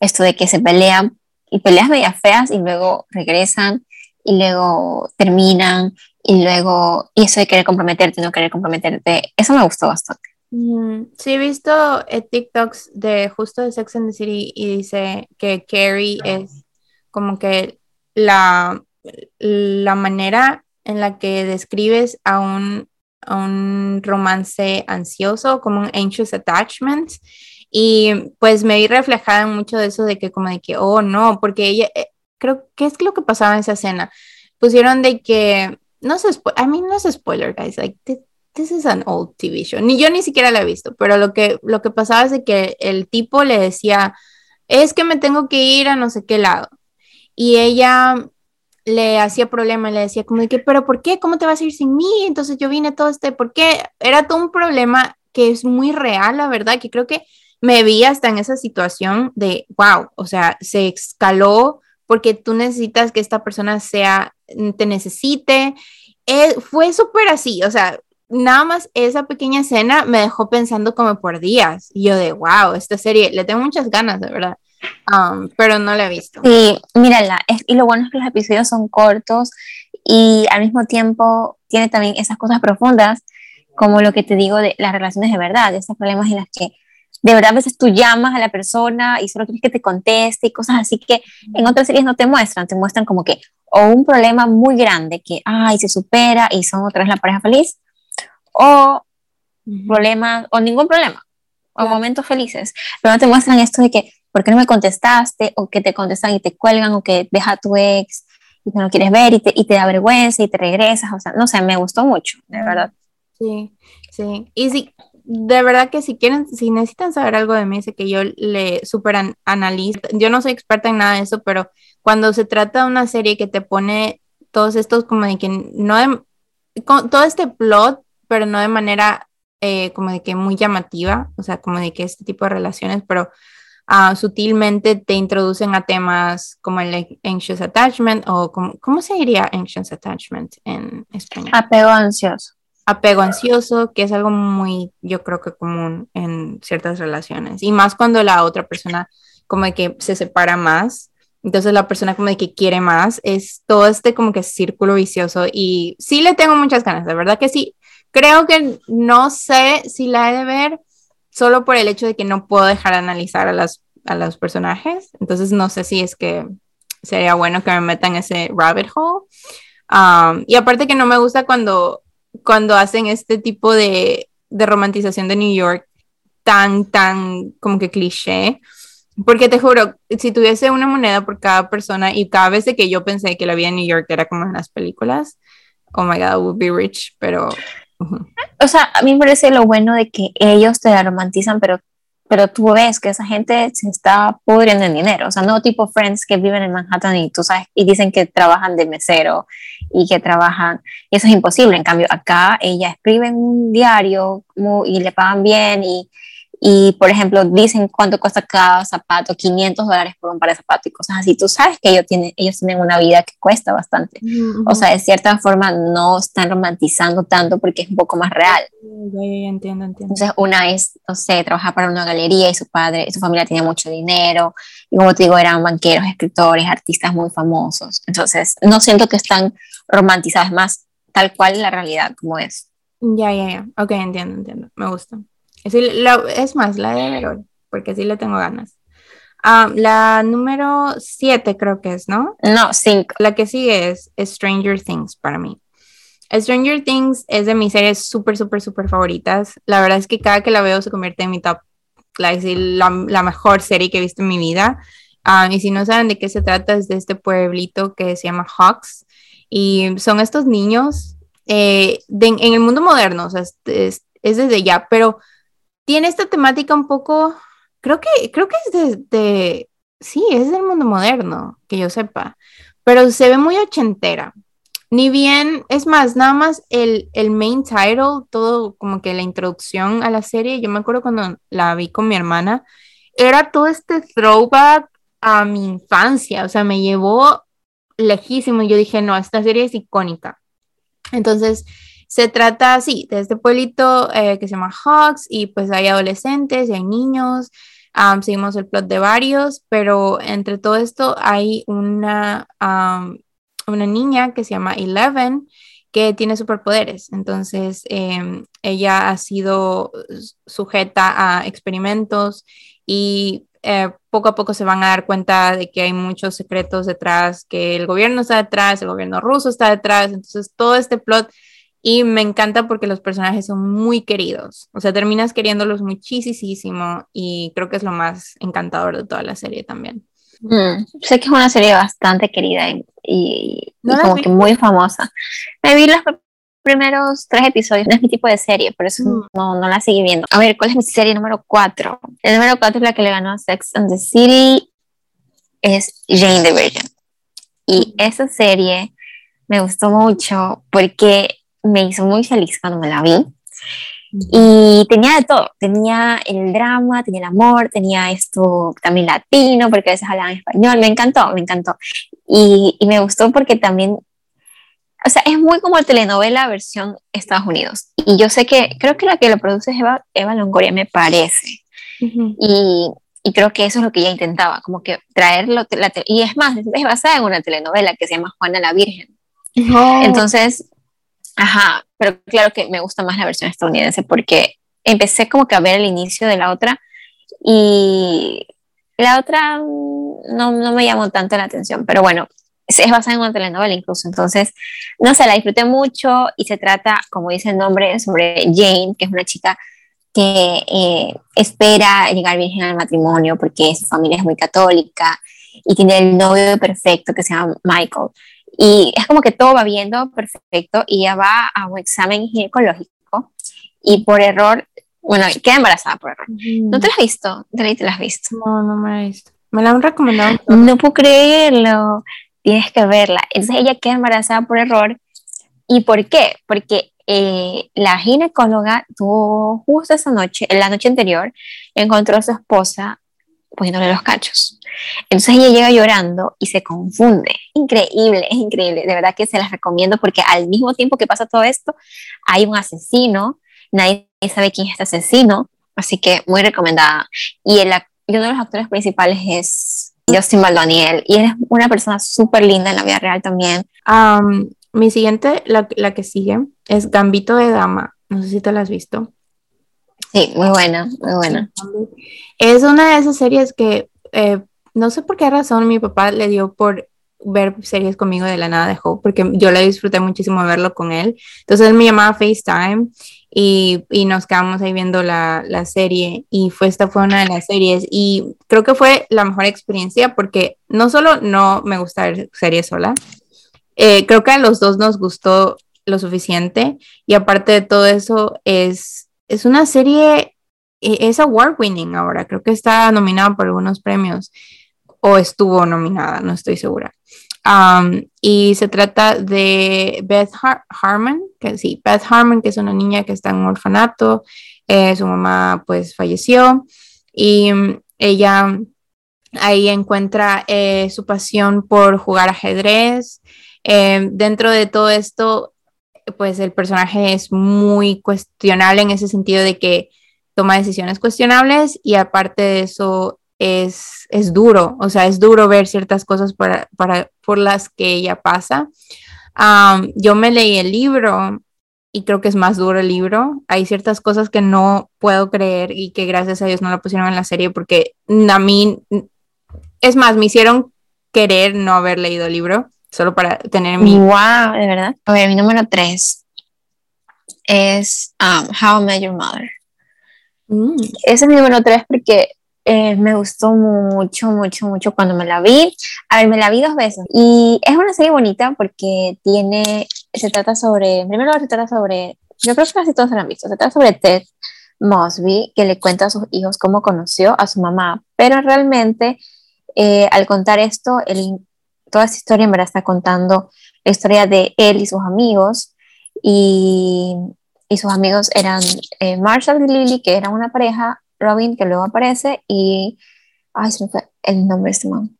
esto de que se pelean y peleas medias feas y luego regresan y luego terminan y luego y eso de querer comprometerte, no querer comprometerte, eso me gustó bastante. Sí, he visto eh, TikToks de justo de Sex and the City y dice que Carrie es como que la, la manera en la que describes a un, a un romance ansioso, como un anxious attachment, y pues me vi reflejada en mucho de eso de que como de que, oh no, porque ella, eh, creo que es lo que pasaba en esa escena. Pusieron de que, no sé, a mí no es spoiler, guys, like, this, is an old TV show. Ni yo ni siquiera la he visto, pero lo que, lo que pasaba es de que el tipo le decía, es que me tengo que ir a no sé qué lado. Y ella le hacía problema, le decía como de que, pero ¿por qué? ¿Cómo te vas a ir sin mí? Entonces yo vine todo este, ¿por qué? Era todo un problema que es muy real, la verdad, que creo que me vi hasta en esa situación de, wow, o sea, se escaló porque tú necesitas que esta persona sea, te necesite. Eh, fue súper así, o sea, nada más esa pequeña escena me dejó pensando como por días. Y yo de, wow, esta serie, le tengo muchas ganas, de verdad. Um, pero no la he visto. Sí, mírala, y lo bueno es que los episodios son cortos y al mismo tiempo tiene también esas cosas profundas, como lo que te digo de las relaciones de verdad, esos problemas en las que de verdad a veces tú llamas a la persona y solo quieres que te conteste y cosas así que en otras series no te muestran, te muestran como que o un problema muy grande que, ay, se supera y son otra vez la pareja feliz, o problemas, o ningún problema, o momentos felices, pero no te muestran esto de que, ¿por qué no me contestaste? O que te contestan y te cuelgan, o que deja a tu ex y no lo quieres ver y te, y te da vergüenza y te regresas, o sea, no sé, me gustó mucho, de verdad. Sí, sí. Y sí, de verdad que si quieren, si necesitan saber algo de mí, sé que yo le super analizo. Yo no soy experta en nada de eso, pero cuando se trata de una serie que te pone todos estos como de que no de, todo este plot, pero no de manera eh, como de que muy llamativa, o sea, como de que este tipo de relaciones, pero uh, sutilmente te introducen a temas como el anxious attachment o como, ¿cómo se diría anxious attachment en español? Apego ansioso. Apego ansioso, que es algo muy, yo creo que común en ciertas relaciones. Y más cuando la otra persona como de que se separa más. Entonces la persona como de que quiere más, es todo este como que círculo vicioso y sí le tengo muchas ganas, de verdad que sí. Creo que no sé si la he de ver solo por el hecho de que no puedo dejar de analizar a, las, a los personajes. Entonces no sé si es que sería bueno que me metan ese rabbit hole. Um, y aparte que no me gusta cuando, cuando hacen este tipo de, de romantización de New York tan, tan como que cliché. Porque te juro, si tuviese una moneda por cada persona y cada vez que yo pensé que la vida en New York era como en las películas, oh my god, I would be rich, pero... O sea, a mí me parece lo bueno de que ellos te la romantizan, pero pero tú ves que esa gente se está pudriendo en dinero, o sea, no tipo friends que viven en Manhattan y tú sabes, y dicen que trabajan de mesero y que trabajan, y eso es imposible, en cambio acá ella escribe en un diario y le pagan bien y y, por ejemplo, dicen cuánto cuesta cada zapato, 500 dólares por un par de zapatos y cosas así. Tú sabes que ellos tienen, ellos tienen una vida que cuesta bastante. O sea, de cierta forma no están romantizando tanto porque es un poco más real. entiendo, entiendo. Entonces, una es, no sé, trabajar para una galería y su padre, su familia tenía mucho dinero. Y como te digo, eran banqueros, escritores, artistas muy famosos. Entonces, no siento que están romantizadas más tal cual la realidad como es. Ya, ya, ya. Ok, entiendo, entiendo. Me gusta. Es, más, la de ver porque sí le tengo ganas. Ah, la número 7 creo que es, ¿no? No, 5. La que sigue es Stranger Things para mí. Stranger Things es de mis series súper, súper, súper favoritas. La verdad es que cada que la veo se convierte en mi top, like, la, la mejor serie que he visto en mi vida. Ah, y si no saben de qué se trata, es de este pueblito que se llama Hawks. Y son estos niños eh, en el mundo moderno, o sea, es, es desde ya, pero tiene esta temática un poco, creo que, creo que es de, sí, es del mundo moderno, que yo sepa, pero se ve muy ochentera. Ni bien, es más, nada más el, el main title, todo como que la introducción a la serie, yo me acuerdo cuando la vi con mi hermana, era todo este throwback a mi infancia, o sea, me llevó lejísimo y yo dije, no, esta serie es icónica. Entonces, se trata, sí, de este pueblito eh, que se llama Hawks y pues hay adolescentes y hay niños. seguimos el plot de varios, pero entre todo esto hay una, una niña que se llama Eleven que tiene superpoderes. Entonces, em, ella ha sido sujeta a experimentos y eh, poco a poco se van a dar cuenta de que hay muchos secretos detrás, que el gobierno está detrás, el gobierno ruso está detrás. Entonces, todo este plot y me encanta porque los personajes son muy queridos. O sea, terminas queriéndolos muchísimo y creo que es lo más encantador de toda la serie también. Mm, sé que es una serie bastante querida y, como que muy famosa. Me vi los primeros tres episodios, no es mi tipo de serie, por eso mm. no, no la seguí viendo. A ver, ¿cuál es mi serie número cuatro? El número cuatro es la que le ganó a Sex and the City, es Jane the Virgin. Y mm. esa serie me gustó mucho porque me hizo muy feliz cuando me la vi. Y tenía de todo, tenía el drama, tenía el amor, tenía esto también latino, porque a veces hablaban español, me encantó, me encantó. Y, y, me gustó porque también, o sea, es muy como telenovela versión Estados Unidos. Y yo sé que, creo que la que lo produce es Eva, Eva Longoria, me parece. y, y, creo que eso es lo que ella intentaba, como que traerlo, y es más, es basada en una telenovela que se llama Juana la Virgen. Entonces, Ajá, pero claro que me gusta más la versión estadounidense porque empecé como que a ver el inicio de la otra y la otra no, no me llamó tanto la atención, pero bueno, es, basada en una telenovela incluso, entonces, no sé, la disfruté mucho y se trata, como dice el nombre, sobre Jane, que es una chica que eh, espera llegar virgen al matrimonio porque su familia es muy católica y tiene el novio perfecto que se llama Michael. Y es como que todo va viendo perfecto y ella va a un examen ginecológico y por error, bueno, queda embarazada por error. ¿No te la has visto? ¿Te la has visto? No, no me la he visto. Me la han recomendado. No puedo creerlo. Tienes que verla. Entonces ella queda embarazada por error. ¿Y por qué? Porque eh, la ginecóloga tuvo justo esa noche, en la noche anterior, encontró a su esposa poniéndole los cachos. Entonces ella llega llorando y se confunde increíble, es increíble. De verdad que se las recomiendo porque al mismo tiempo que pasa todo esto, hay un asesino, nadie sabe quién es este asesino, así que muy recomendada. Y, el, y uno de los actores principales es Justin Baldoniel y es una persona súper linda en la vida real también. mi siguiente, la, la que sigue, es Gambito de Dama. No sé si te la has visto. Sí, muy buena, muy buena. Es una de esas series que eh, no sé por qué razón mi papá le dio por ver series conmigo de la nada dejó, porque yo le disfruté muchísimo verlo con él. Entonces me llamaba FaceTime y, y nos quedamos ahí viendo la, la, serie y fue, esta fue una de las series y creo que fue la mejor experiencia porque no solo no me gusta ver series sola, eh, creo que a los dos nos gustó lo suficiente y aparte de todo eso es, es una serie, e, es award winning ahora, creo que está nominada por algunos premios o estuvo nominada, no estoy segura. Y se trata de Beth Harmon, que sí, Beth Harmon, que es una niña que está en un orfanato, eh, su mamá pues falleció y mm, ella ahí encuentra eh, su pasión por jugar ajedrez. Eh, dentro de todo esto, pues el personaje es muy cuestionable en ese sentido de que toma decisiones cuestionables y aparte de eso es, es duro, o sea, es duro ver ciertas cosas para, para, por las que ella pasa. yo me leí el libro y creo que es más duro el libro. Hay ciertas cosas que no puedo creer y que gracias a Dios no la pusieron en la serie porque a mí, es más, me hicieron querer no haber leído el libro solo para tener mi... ¡Wow! De verdad. A ver, mi número tres es How I Met Your Mother. Mm. Ese es mi número tres porque eh, me gustó mucho, mucho, mucho cuando me la vi. A ver, me la vi dos veces. Y es una serie bonita porque tiene, se trata sobre, primero se trata sobre, yo creo que casi todos se la han visto, se trata sobre Ted Mosby, que le cuenta a sus hijos cómo conoció a su mamá. Pero realmente, eh, al contar esto, el, toda esta historia en verdad está contando la historia de él y sus amigos. Y, y sus amigos eran eh, Marshall y Lily, que eran una pareja, Robin, que luego aparece, y. Ay, se me fue el nombre de este man.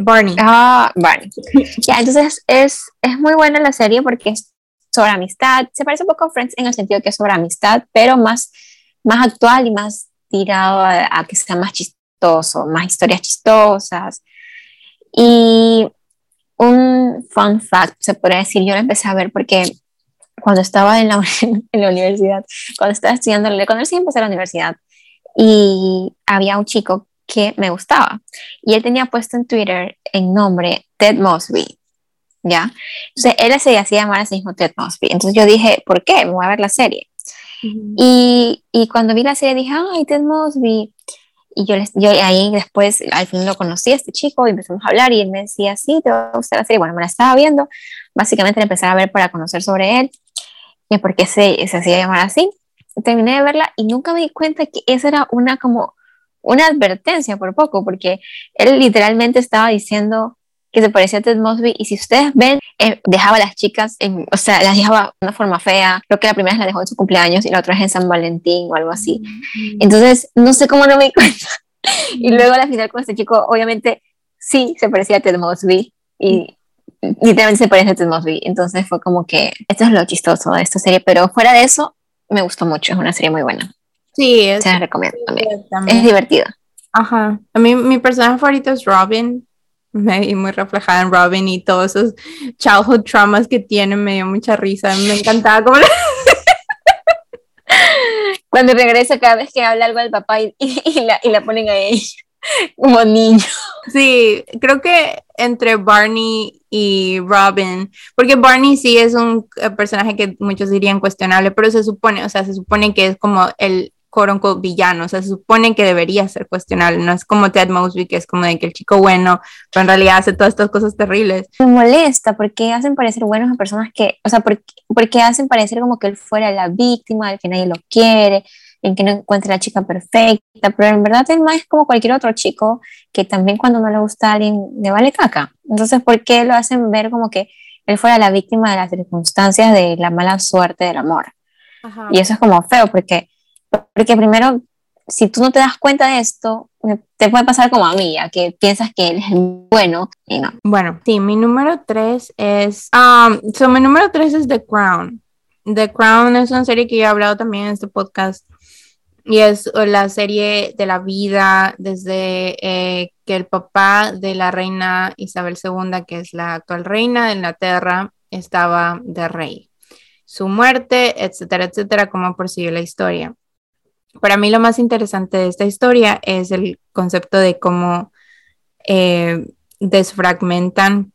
Barney. Ah, Barney. ya, entonces es, es muy buena la serie porque es sobre amistad. Se parece un poco a Friends en el sentido que es sobre amistad, pero más, más actual y más tirado a, que sea más chistoso, más historias chistosas. Y un fun fact, se podría decir, yo lo empecé a ver porque cuando estaba en la, en la universidad, cuando estaba estudiando, cuando recién empecé la universidad, y había un chico que me gustaba, y él tenía puesto en Twitter en nombre Ted Mosby, ¿ya? Entonces él se hacía llamar a sí mismo Ted Mosby, entonces yo dije, ¿por qué? Me voy a ver la serie. y, y, cuando vi la serie dije, ay, Ted Mosby, y yo, yo ahí después al fin lo conocí a este chico y empezamos a hablar y él me decía, sí, te va a gustar la serie. Bueno, me la estaba viendo, básicamente la empecé a ver para conocer sobre él y por qué se, se hacía llamar así. Terminé de verla y nunca me di cuenta que esa era una como una advertencia por poco, porque él literalmente estaba diciendo que se parecía a Ted Mosby y si ustedes ven, eh, dejaba a las chicas, en, o sea, las dejaba de una forma fea, creo que la primera la dejó en su cumpleaños y la otra es en San Valentín o algo así. Mm. Entonces, no sé cómo no me di cuenta. y luego al final con este chico, obviamente, sí se parecía a Ted Mosby y literalmente se parece a Ted Mosby. Entonces fue como que esto es lo chistoso de esta serie, pero fuera de eso, me gustó mucho, es una serie muy buena. Sí, es, se la recomiendo también. Es divertida. Ajá. A mí mi personaje favorito es Robin, me vi muy reflejada en Robin y todos esos childhood traumas que tiene, me dio mucha risa, me encantaba como... Cuando regresa cada vez que habla algo del papá y, la, y la ponen a ella como niño. Sí, creo que entre Barney y Robin, porque Barney sí es un eh, personaje que muchos dirían cuestionable, pero se supone, o sea, se supone que es como el quote villano, o sea, se supone que debería ser cuestionable, no es como Ted Mosby, que es como de que el chico bueno, pero en realidad hace todas estas cosas terribles. Me molesta porque hacen parecer buenos a personas que, o sea, porque, porque hacen parecer como que él fuera la víctima, al que nadie lo quiere, en que no encuentra la chica perfecta, pero en verdad él más es como cualquier otro chico que también cuando no le gusta a alguien le vale caca. Entonces, ¿por qué lo hacen ver como que él fuera la víctima de las circunstancias de la mala suerte del amor? Y eso es como feo porque porque primero si tú no te das cuenta de esto, te puede pasar como a mí, que piensas que él es bueno y no. Bueno, sí, mi número tres es, um, so mi número tres es The Crown. The Crown es una serie que yo he hablado también en este podcast y es la serie de la vida desde eh, que el papá de la reina Isabel II, que es la actual reina de Inglaterra, estaba de rey. Su muerte, etcétera, etcétera, cómo prosigue la historia. Para mí lo más interesante de esta historia es el concepto de cómo eh, desfragmentan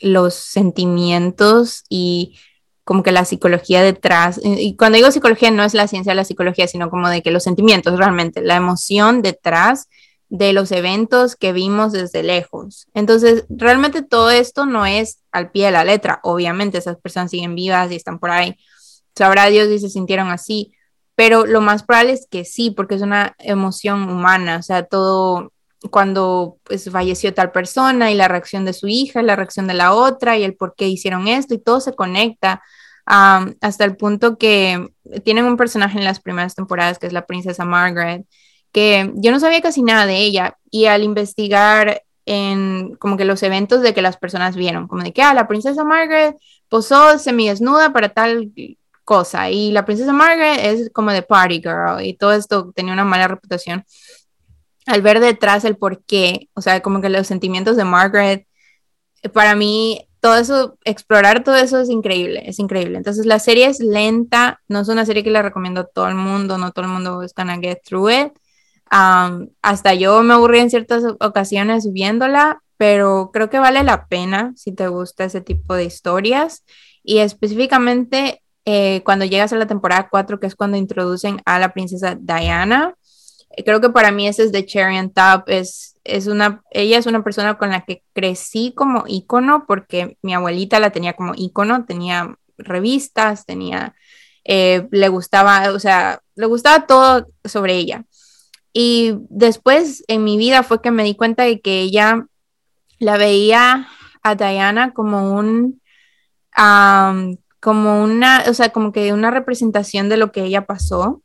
los sentimientos y como que la psicología detrás, y cuando digo psicología no es la ciencia de la psicología, sino como de que los sentimientos realmente, la emoción detrás de los eventos que vimos desde lejos. Entonces, realmente todo esto no es al pie de la letra, obviamente esas personas siguen vivas y están por ahí, sabrá Dios si se sintieron así, pero lo más probable es que sí, porque es una emoción humana, o sea, todo cuando pues, falleció tal persona y la reacción de su hija, la reacción de la otra y el por qué hicieron esto y todo se conecta hasta el punto que tienen un personaje en las primeras temporadas que es la princesa Margaret, que yo no sabía casi nada de ella y al investigar en como que los eventos de que las personas vieron, como de que ah, la princesa Margaret posó semidesnuda para tal cosa y la princesa Margaret es como de party girl y todo esto tenía una mala reputación al ver detrás el por qué, o sea, como que los sentimientos de Margaret, para mí todo eso, explorar todo eso es increíble, es increíble. Entonces la serie es lenta, no es una serie que le recomiendo a todo el mundo, no todo el mundo es gonna get through it. hasta yo me aburrí en ciertas ocasiones viéndola, pero creo que vale la pena si te gusta ese tipo de historias. Y específicamente eh, cuando llegas a la temporada 4, que es cuando introducen a la princesa Diana, creo que para mí ese es de Cherry and Top, es, es una, ella es una persona con la que crecí como ícono porque mi abuelita la tenía como ícono, tenía revistas, tenía, eh, le gustaba, o sea, le gustaba todo sobre ella. Y después en mi vida fue que me di cuenta de que ella la veía a Diana como un, como una, o sea, como que una representación de lo que ella pasó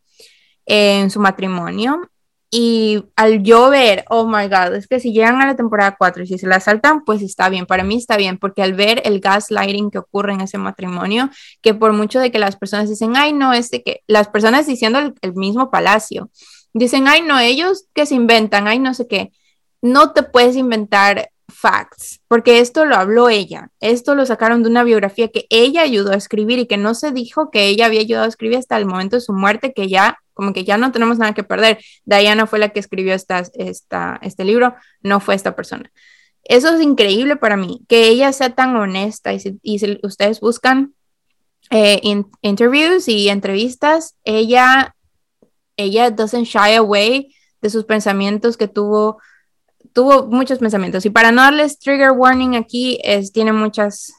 en su matrimonio y al yo ver, oh my God, es que si llegan a la temporada 4 y si se la saltan, pues está bien, para mí está bien, porque al ver el gaslighting que ocurre en ese matrimonio, que por mucho de que las personas dicen, ay, no, este que, las personas diciendo el, el mismo palacio, dicen, ay, no, ellos que se inventan, ay, no sé qué, no te puedes inventar facts, porque esto lo habló ella, esto lo sacaron de una biografía que ella ayudó a escribir y que no se dijo que ella había ayudado a escribir hasta el momento de su muerte, que ya como que ya no tenemos nada que perder. Diana fue la que escribió esta, esta, este libro, no fue esta persona. Eso es increíble para mí, que ella sea tan honesta y si, ustedes buscan eh, interviews y entrevistas, ella, ella doesn't shy away de sus pensamientos que tuvo, tuvo muchos pensamientos. Y para no darles trigger warning aquí, es, tiene muchas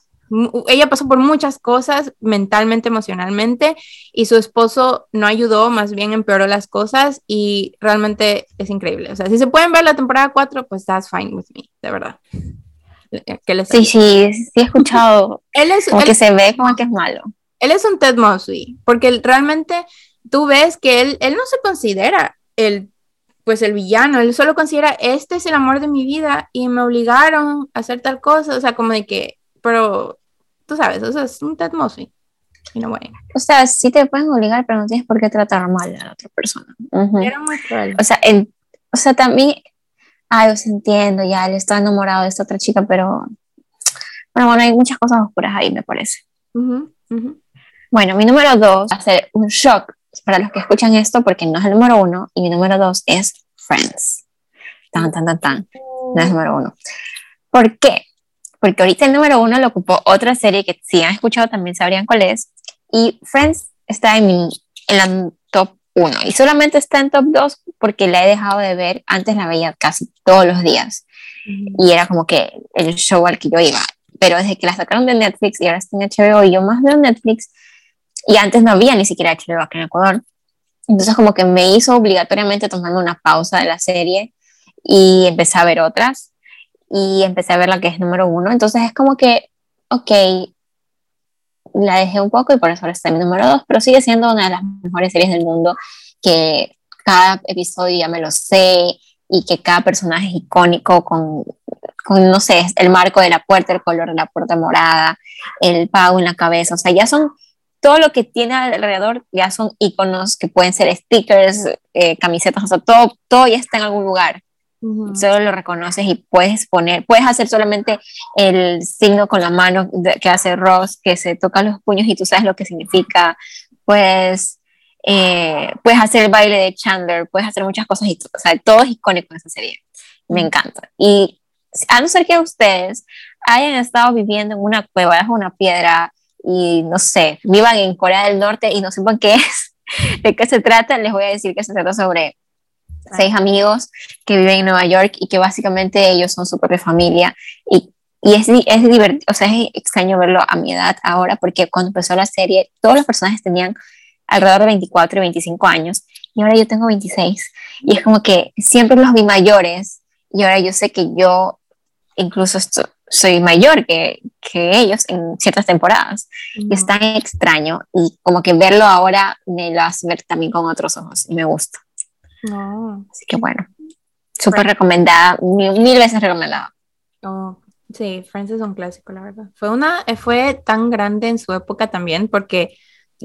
ella pasó por muchas cosas mentalmente, emocionalmente, y su esposo no ayudó, más bien empeoró las cosas y realmente es increíble. O sea, si se pueden ver la temporada 4, pues that's fine with me, de verdad. sí, sí, sí he escuchado. él es, como que se ve como que es malo. Él es un Ted Mosby, porque realmente tú ves que él, él no se considera el pues el villano, él solo considera, este es el amor de mi vida y me obligaron a hacer tal cosa, o sea, como de que pero tú sabes, o sea, es un Ted Mosby. O sea, sí te pueden obligar, pero no tienes por qué tratar mal a la otra persona. Era muy cruel. O sea, el, o sea, también, ay, os entiendo, ya él está enamorado de esta otra chica, pero bueno, bueno, hay muchas cosas oscuras ahí, me parece. Bueno, mi número dos va a ser un shock para los que escuchan esto, porque no es el número uno, y mi número dos es Friends. Tan, tan, tan, tan. No es el número uno. ¿Por qué? Porque ahorita el número uno lo ocupó otra serie que si han escuchado también sabrían cuál es, y Friends está en, mi, en la top uno, y solamente está en top dos porque la he dejado de ver, antes la veía casi todos los días, y era como que el show al que yo iba, pero desde que la sacaron de Netflix y ahora está en HBO, y yo más veo Netflix, y antes no había ni siquiera HBO aquí en Ecuador, entonces como que me hizo obligatoriamente tomarme una pausa de la serie y empecé a ver otras y empecé a ver la que es número uno. Entonces es como que, ok, la dejé un poco y por eso ahora está mi número dos, pero sigue siendo una de las mejores series del mundo que cada episodio ya me lo sé y que cada personaje es icónico con, con, no sé, el marco de la puerta, el color de la puerta morada, el pago en la cabeza, o sea, ya son todo lo que tiene alrededor ya son iconos que pueden ser stickers, eh, camisetas, o sea, todo, todo ya está en algún lugar. Solo lo reconoces y puedes poner, puedes hacer solamente el signo con la mano que hace Ross, que se toca los puños y tú sabes lo que significa. Puedes, eh, puedes hacer el baile de Chandler, puedes hacer muchas cosas, y, o sea, todo es icónico en esa serie. Me encanta. Y a no ser que ustedes hayan estado viviendo en una cueva bajo una piedra y no sé, vivan en Corea del Norte y no sepan qué es, de qué se trata, les voy a decir que se trata sobre seis amigos que viven en Nueva York y que básicamente ellos son su propia familia. Y, y es, es divertido, o sea, es extraño verlo a mi edad ahora porque cuando empezó la serie todos los personajes tenían alrededor de 24 y 25 años y ahora yo tengo 26 y es como que siempre los vi mayores y ahora yo sé que yo incluso soy mayor que, que, ellos en ciertas temporadas. Y es tan extraño y como que verlo ahora me lo hace ver también con otros ojos y me gusta. Oh. Así que bueno, súper recomendada, mil, veces recomendada. Oh, sí, Friends es un clásico, la verdad. Fue, una, fue tan grande en su época también porque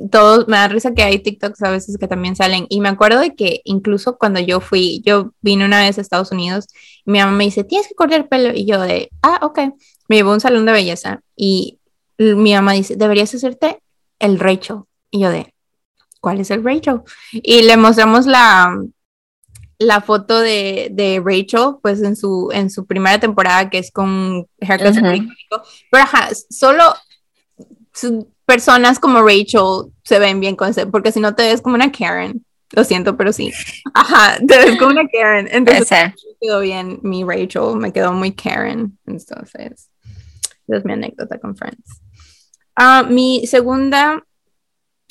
todos, me da risa que hay TikToks a veces que también salen. Y me acuerdo de que incluso cuando yo fui, yo vine una vez a Estados Unidos, y mi mamá me dice, tienes que cortar el pelo. Y yo de, ah, ok. Me llevó a un salón de belleza y mi mamá dice, deberías hacerte el Rachel. Y yo de, ¿cuál es el Rachel? Y le mostramos la, la foto de, de, Rachel, pues en su, en su primera temporada, que es con haircut Pero ajá, solo personas como Rachel se ven bien con ese, porque si no te ves como una Karen. Lo siento, pero sí. Ajá, te ves como una Karen. Entonces me quedó bien mi Rachel, me quedó muy Karen. Entonces, esa es mi anécdota con Friends. Uh, mi segunda,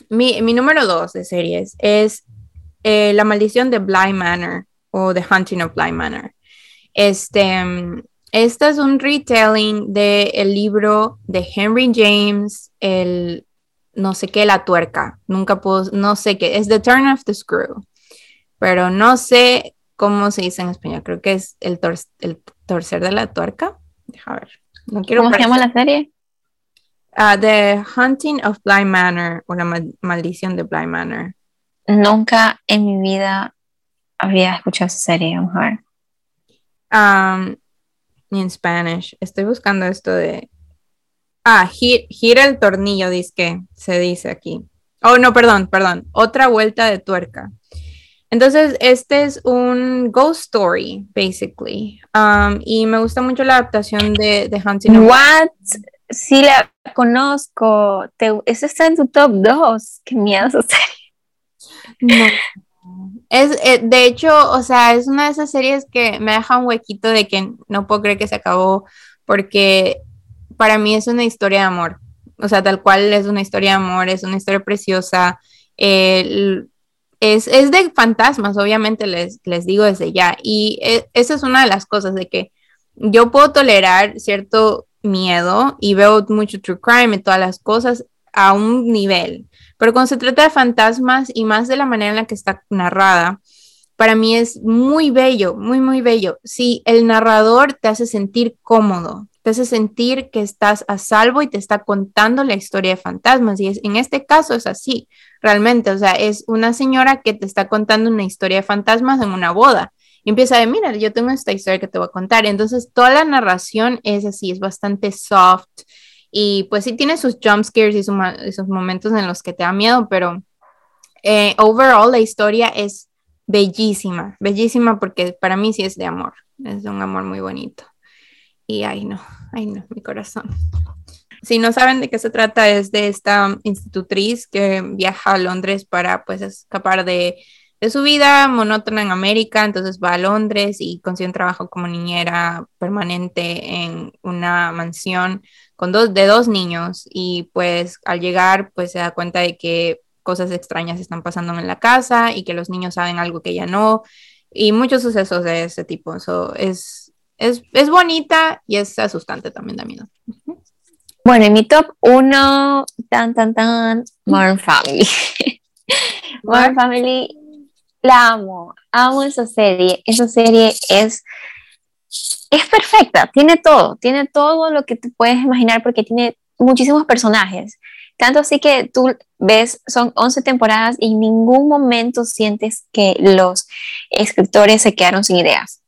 mi, mi número dos de series es eh, La maldición de Bly Manor o The Hunting of Bly Manor. Este, este es un retelling del el libro de Henry James, el no sé qué, la tuerca. Nunca puedo, no sé qué, es The Turn of the Screw. Pero no sé cómo se dice en español. Creo que es el, el torcer de la tuerca. Deja ver. No quiero ¿Cómo se llama la serie? Uh, the Hunting of Bly Manor o la maldición de Bly Manor. Nunca en mi vida había escuchado esa serie, ver. Um, en Spanish. Estoy buscando esto de. Ah, gira el tornillo, dice que se dice aquí. Oh, no, perdón, perdón. Otra vuelta de tuerca. Entonces, este es un ghost story, basically. Um, y me gusta mucho la adaptación de, de Hunting. What? Sí, la conozco. Te, ese está en tu top 2. Qué miedo esa serie. No. Es, eh, de hecho, o sea, es una de esas series que me deja un huequito de que no puedo creer que se acabó, porque para mí es una historia de amor. O sea, tal cual es una historia de amor, es una historia preciosa. es, es, de fantasmas, obviamente les, les digo desde ya. Y e, esa es una de las cosas de que yo puedo tolerar cierto miedo y veo mucho true crime y todas las cosas a un nivel, pero cuando se trata de fantasmas y más de la manera en la que está narrada, para mí es muy bello, muy, muy bello. Si el narrador te hace sentir cómodo, te hace sentir que estás a salvo y te está contando la historia de fantasmas. Y es, en este caso es así, realmente. O sea, es una señora que te está contando una historia de fantasmas en una boda. Y empieza de, mira, yo tengo esta historia que te voy a contar. Entonces, toda la narración es así, es bastante soft, y pues sí tiene sus jump scares y esos momentos en los que te da miedo, pero eh, overall la historia es bellísima, bellísima porque para mí sí es de amor, es de un amor muy bonito. Y ay no, ay no, mi corazón. Si no saben de qué se trata, es de esta institutriz que viaja a Londres para pues escapar de, de su vida monótona en América, entonces va a Londres y consigue un trabajo como niñera permanente en una mansión con dos, de dos niños y pues al llegar pues se da cuenta de que cosas extrañas están pasando en la casa y que los niños saben algo que ella no y muchos sucesos de ese tipo. So, es, es, es bonita y es asustante también da miedo. Bueno, en mi top uno, tan, tan, tan, Modern Family. Modern Family la amo, amo esa serie. Esa serie es, es perfecta, tiene todo, tiene todo lo que te puedes imaginar porque tiene muchísimos personajes. Tanto así que tú ves, son 11 temporadas y en ningún momento sientes que los escritores se quedaron sin ideas.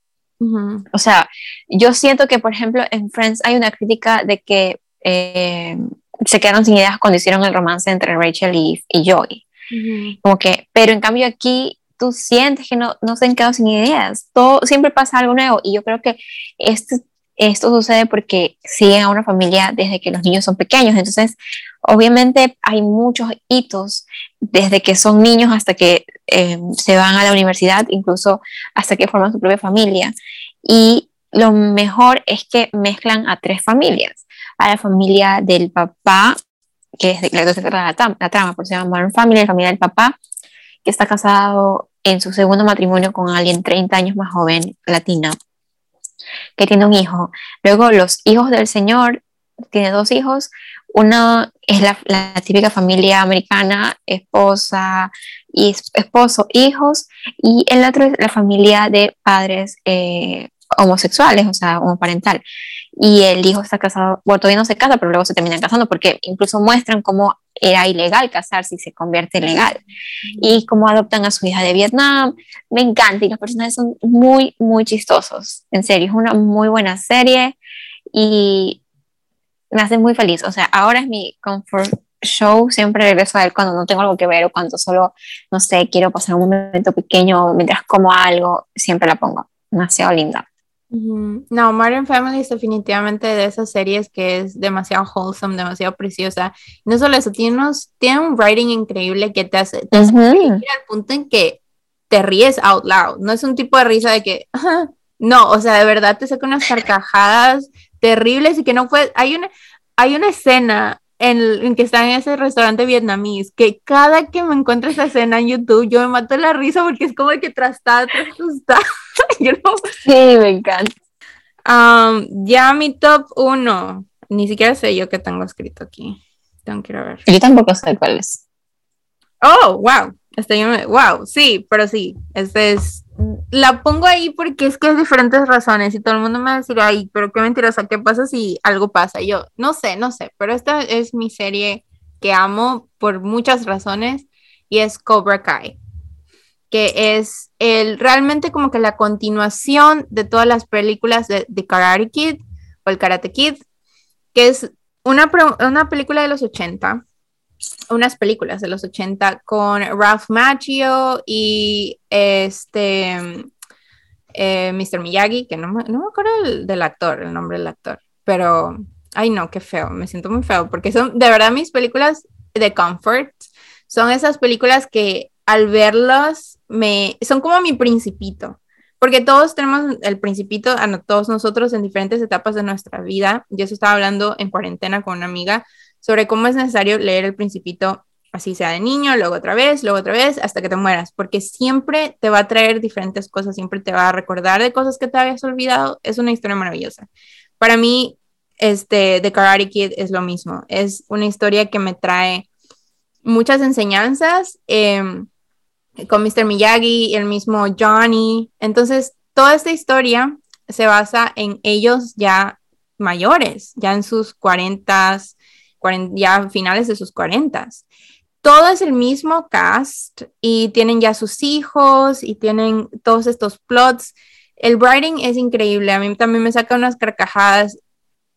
O sea, yo siento que, por ejemplo, en Friends hay una crítica de que eh, se quedaron sin ideas cuando hicieron el romance entre Rachel y, y Joey. Como que, pero en cambio aquí tú sientes que no, no se han quedado sin ideas. Todo, siempre pasa algo nuevo y yo creo que este, esto sucede porque siguen a una familia desde que los niños son pequeños. Entonces, obviamente hay muchos hitos desde que son niños hasta que eh, se van a la universidad, incluso hasta que forman su propia familia. Y lo mejor es que mezclan a tres familias. A la familia del papá, que es de la, la, trama, por se llama Modern Family, la familia del papá, que está casado en su segundo matrimonio con alguien 30 años más joven, latina, que tiene un hijo. Luego los hijos del señor, tiene dos hijos. Uno es la, típica familia americana, esposa, y esposo, hijos, y el otro es la familia de padres eh, homosexuales, o sea, homoparental. Y el hijo está casado, bueno, todavía no se casa, pero luego se terminan casando porque incluso muestran cómo era ilegal casarse y se convierte en legal. Y cómo adoptan a su hija de Vietnam. Me encanta y los personajes son muy, muy chistosos. En serio, es una muy buena serie y me hace muy feliz. O sea, ahora es mi comfort show. Siempre regreso a él cuando no tengo algo que ver o cuando solo, no sé, quiero pasar un momento pequeño mientras como algo. Siempre la pongo. Demasiado linda. No, Modern Family es definitivamente de esas series que es demasiado wholesome, demasiado preciosa. No solo eso, tiene, tiene un writing increíble que te hace, te al punto en que te ríes out loud. No es un tipo de risa de que, no, o sea, de verdad te saca unas carcajadas terribles y que no puedes. Hay una, hay una escena en, que está en ese restaurante vietnamís, que cada que me encuentro esa escena en YouTube, yo me mato la risa porque es como que tras está, Sí, me encanta. ya mi top uno, ni siquiera sé yo qué tengo escrito aquí. Tengo que ir a ver. Yo tampoco sé cuál es. Oh, wow. Este, wow, sí, pero sí, este es la pongo ahí porque es que hay diferentes razones y todo el mundo me va a decir, ay, pero qué mentirosa, ¿qué pasa si algo pasa? Yo, no sé, no sé, pero esta es mi serie que amo por muchas razones y es Cobra Kai, que es el, realmente como que la continuación de todas las películas de, Karate Kid o el Karate Kid, que es una, una película de los 80 unas películas de los 80 con Ralph Macchio y este eh, Mr. Miyagi, que no me, no me acuerdo del, actor, el nombre del actor, pero, ay no, qué feo, me siento muy feo, porque son de verdad mis películas de comfort, son esas películas que al verlas me, son como mi principito, porque todos tenemos el principito, a todos nosotros en diferentes etapas de nuestra vida, yo eso estaba hablando en cuarentena con una amiga, sobre cómo es necesario leer el principito, así sea de niño, luego otra vez, luego otra vez, hasta que te mueras, porque siempre te va a traer diferentes cosas, siempre te va a recordar de cosas que te habías olvidado. Es una historia maravillosa. Para mí, este, The Karate Kid es lo mismo. Es una historia que me trae muchas enseñanzas em, con Mr. Miyagi, el mismo Johnny. Entonces, toda esta historia se basa en ellos ya mayores, ya en sus cuarentas, ya finales de sus cuarentas. Todo es el mismo cast y tienen ya sus hijos y tienen todos estos plots. El writing es increíble, a mí también me saca unas carcajadas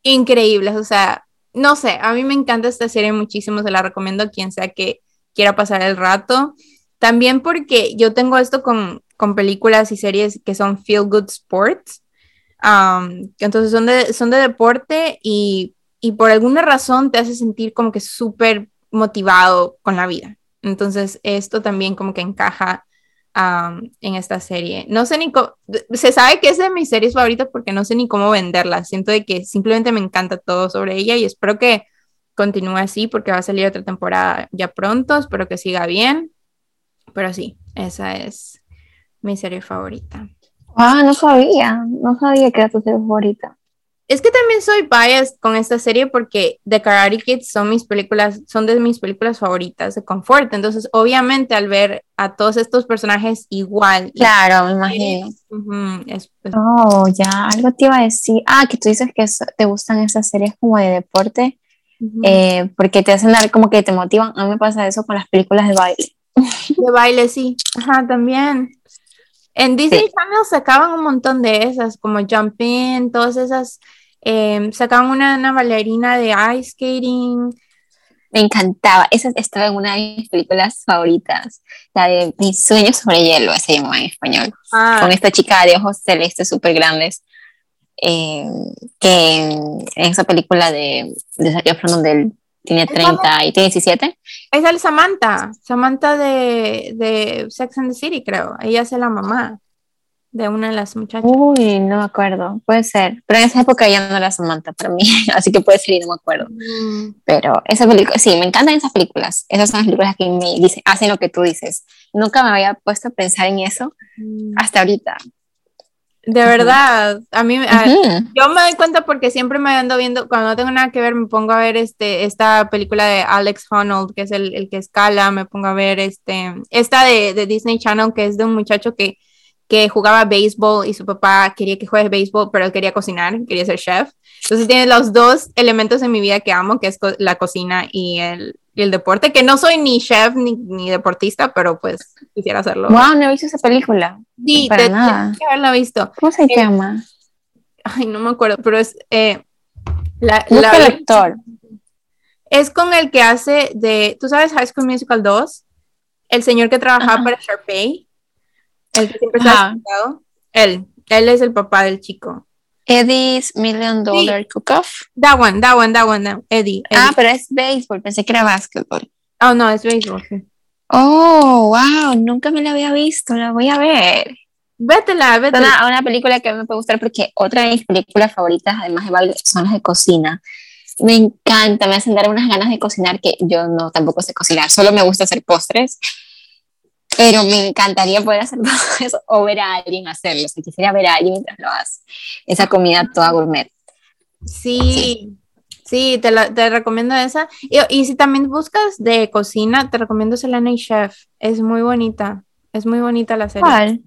increíbles, o sea, no sé, a mí me encanta esta serie muchísimo, se la recomiendo a quien sea que quiera pasar el rato. También porque yo tengo esto con, con películas y series que son feel good sports. Um, entonces son de, son de deporte y y por alguna razón te hace sentir como que súper motivado con la vida. Entonces, esto también como que encaja en esta serie. No sé ni cómo, se sabe que es de mis series favoritas porque no sé ni cómo venderla. Siento de que simplemente me encanta todo sobre ella y espero que continúe así porque va a salir otra temporada ya pronto. Espero que siga bien. Pero sí, esa es mi serie favorita. Ah, no sabía, no sabía que era tu serie favorita. Es que también soy biased con esta serie porque The Karate Kids son mis películas, son de mis películas favoritas de confort. Entonces, obviamente, al ver a todos estos personajes igual. Claro, me imagino. Oh, ya, algo te iba a decir. Ah, que tú dices que te gustan esas series como de deporte, eh, porque te hacen dar como que te motivan. A mí me pasa eso con las películas de baile. De baile, sí. Ajá, también. En Disney Channel sacaban un montón de esas, como Jumping, todas esas eh, sacaban una, una, bailarina de ice skating. Me encantaba, esa estaba en una de mis películas favoritas, la de Mis sueños sobre hielo, se llama en español, ah. con esta chica de ojos celestes súper grandes, eh, que en, esa película de, de Zac donde él tiene 30 y tiene 17. Es el Samantha, Samantha de, de Sex and the City, creo, ella es la mamá de una de las muchachas. Uy, no me acuerdo, puede ser. Pero en esa época ya no era Samantha para mí, así que puede ser y no me acuerdo. Mm. Pero esa película, sí, me encantan esas películas. Esas son las películas que me dicen, hacen lo que tú dices. Nunca me había puesto a pensar en eso mm. hasta ahorita. De verdad, a mí, yo me doy cuenta porque siempre me ando viendo, cuando no tengo nada que ver, me pongo a ver este, esta película de Alex Honnold, que es el, el que escala, me pongo a ver este, esta de, de Disney Channel, que es de un muchacho que que jugaba béisbol y su papá quería que juegue béisbol, pero él quería cocinar, quería ser chef. Entonces tiene los dos elementos en mi vida que amo, que es la cocina y el, el deporte, que no soy ni chef ni, ni, deportista, pero pues quisiera hacerlo. Wow, no he visto esa película. Sí, para nada. que haberla visto. ¿Cómo se eh, llama? Ay, no me acuerdo, pero es eh, la, la lector. Es con el que hace de, ¿tú sabes High School Musical 2? El señor que trabajaba para Sharpay. El que siempre está Él. Él es el papá del chico. Eddie's Million Dollar Cook-Off. That one, that one, that one, Eddie, Ah, pero es béisbol, pensé que era básquetbol. Oh, no, es béisbol, sí. Oh, wow, nunca me la había visto, la voy a ver. Vétela, vétela. Una, una película que me puede gustar porque otra de mis películas favoritas, además de baile, son las de cocina. Me encanta, me hacen dar unas ganas de cocinar que yo no tampoco sé cocinar, solo me gusta hacer postres pero me encantaría poder hacer todo eso o ver a alguien hacerlo. Si quisiera ver a alguien mientras lo hace. Esa comida toda gourmet. Sí, sí, te, la, te, recomiendo esa. Y, y, si también buscas de cocina, te recomiendo Selena y Chef. Es muy bonita. Es muy bonita la serie. ¿Cuál?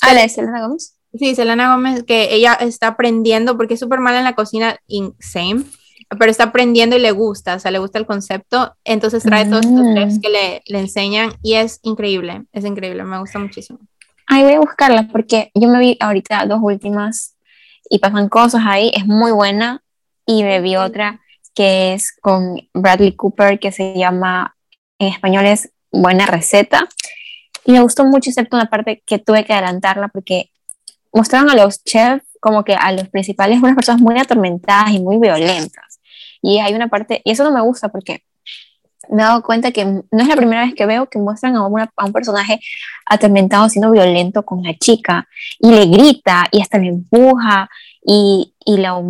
¿Ah, la de Selena Gómez? Sí, Selena Gómez, que ella está aprendiendo porque es súper mala en la cocina, in, same pero está aprendiendo y le gusta, o sea, le gusta el concepto, entonces trae todos estos mm. tips que le, le, enseñan y es increíble, es increíble, me gusta muchísimo. Ay, voy a buscarla porque yo me vi ahorita dos últimas y pasan cosas ahí, es muy buena y me vi otra que es con Bradley Cooper que se llama, en español es Buena Receta y me gustó mucho excepto una parte que tuve que adelantarla porque mostraron a los chefs como que a los principales unas personas muy atormentadas y muy violentas y hay una parte, y eso no me gusta porque me he dado cuenta que no es la primera vez que veo que muestran a, a un personaje atormentado siendo violento con la chica y le grita y hasta le empuja y, y la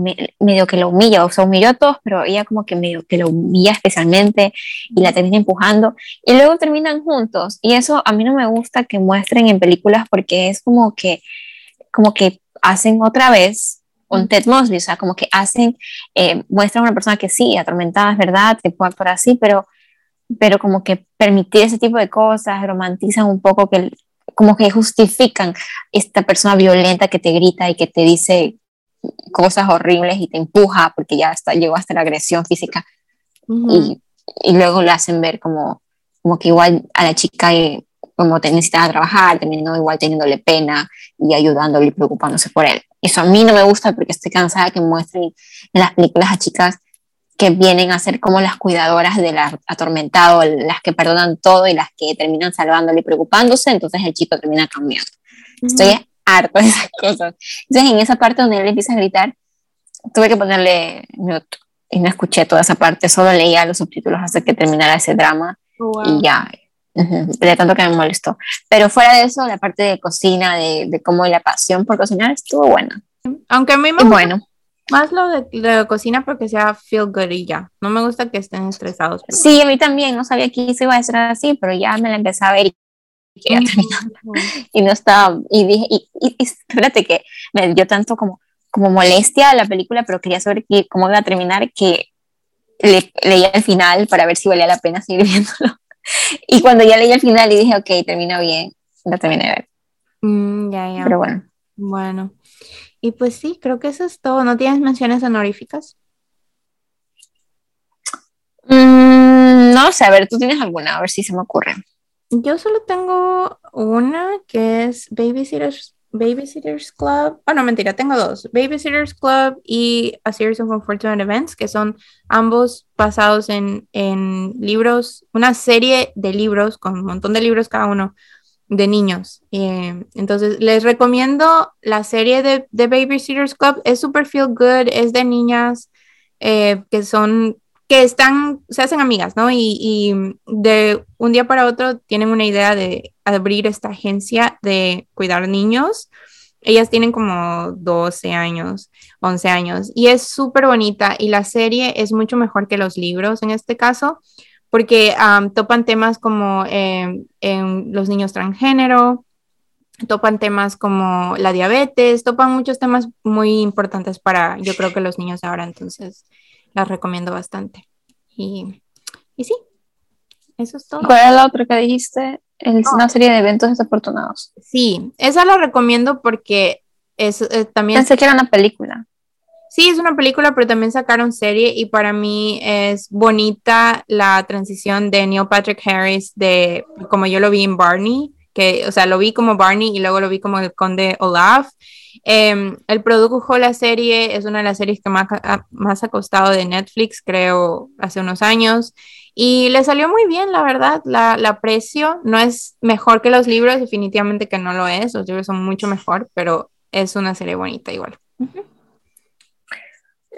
medio que la humilla, o sea, humilló a todos, pero ella como que medio que lo humilla especialmente y la termina empujando y luego terminan juntos. Y eso a mí no me gusta que muestren en películas porque es como que como que hacen otra vez un Ted Mosby, o sea, como que hacen, eh, muestran a una persona que sí, atormentada, es verdad, que puede actuar así, pero, pero como que permitir ese tipo de cosas, romantizan un poco que, como que justifican esta persona violenta que te grita y que te dice cosas horribles y te empuja porque ya hasta, llegó hasta la agresión física. Y, y, luego le hacen ver como, como que igual a la chica eh, como te necesitaba trabajar, terminó igual teniéndole pena y ayudándole y preocupándose por él. Eso a mí no me gusta porque estoy cansada que muestren en las películas a chicas que vienen a ser como las cuidadoras del atormentado, las que perdonan todo y las que terminan salvándole y preocupándose, entonces el chico termina cambiando. Estoy harta de esas cosas. Entonces en esa parte donde él empieza a gritar, tuve que ponerle mute y no escuché toda esa parte, solo leía los subtítulos hasta que terminara ese drama oh, y ya, de tanto que me molestó. Pero fuera de eso, la parte de cocina, de, de cómo la pasión por cocinar estuvo buena. Aunque a mí me gusta bueno. más lo de, de, cocina porque sea feel good y ya. No me gusta que estén estresados. Sí, a mí también. No sabía que se iba a ser así, pero ya me la empecé a ver y terminar. Y no estaba, y dije, y, y, espérate que me dio tanto como, como molestia a la película, pero quería saber que, cómo iba a terminar, que le, leía el final para ver si valía la pena seguir viéndolo. Y cuando ya leí el final y dije, ok, termina bien, la terminé de ver. Mm, ya, ya. Pero bueno. Bueno. Y pues sí, creo que eso es todo. ¿No tienes menciones honoríficas? Mm, no sé, a ver, tú tienes alguna, a ver si se me ocurre. Yo solo tengo una que es Babysitters, Babysitters Club. Ah, no, mentira, tengo dos. Babysitters Club y A Series of Unfortunate Events, que son ambos basados en, en libros, una serie de libros con un montón de libros cada uno de niños. Eh, entonces, les recomiendo la serie de, de Babysitters Club. Es super feel good, es de niñas eh, que son que están, se hacen amigas, ¿no? Y, de un día para otro tienen una idea de abrir esta agencia de cuidar niños. Ellas tienen como 12 años, 11 años, y es súper bonita y la serie es mucho mejor que los libros en este caso, porque topan temas como em, en los niños transgénero, topan temas como la diabetes, topan muchos temas muy importantes para, yo creo que los niños ahora, entonces las recomiendo bastante. Y, y sí, eso es todo. ¿Cuál es la otra que dijiste? Es una serie de eventos desafortunados. Sí, esa la recomiendo porque es eh, también... Pensé que era una película. Sí, es una película, pero también sacaron serie y para mí es bonita la transición de Neil Patrick Harris de como yo lo vi en Barney, que, o sea, lo vi como Barney y luego lo vi como el conde Olaf eh, él produjo la serie, es una de las series que más, más ha costado de Netflix, creo, hace unos años. Y le salió muy bien, la verdad, la, la aprecio. No es mejor que los libros, definitivamente que no lo es. Los libros son mucho mejor, pero es una serie bonita igual.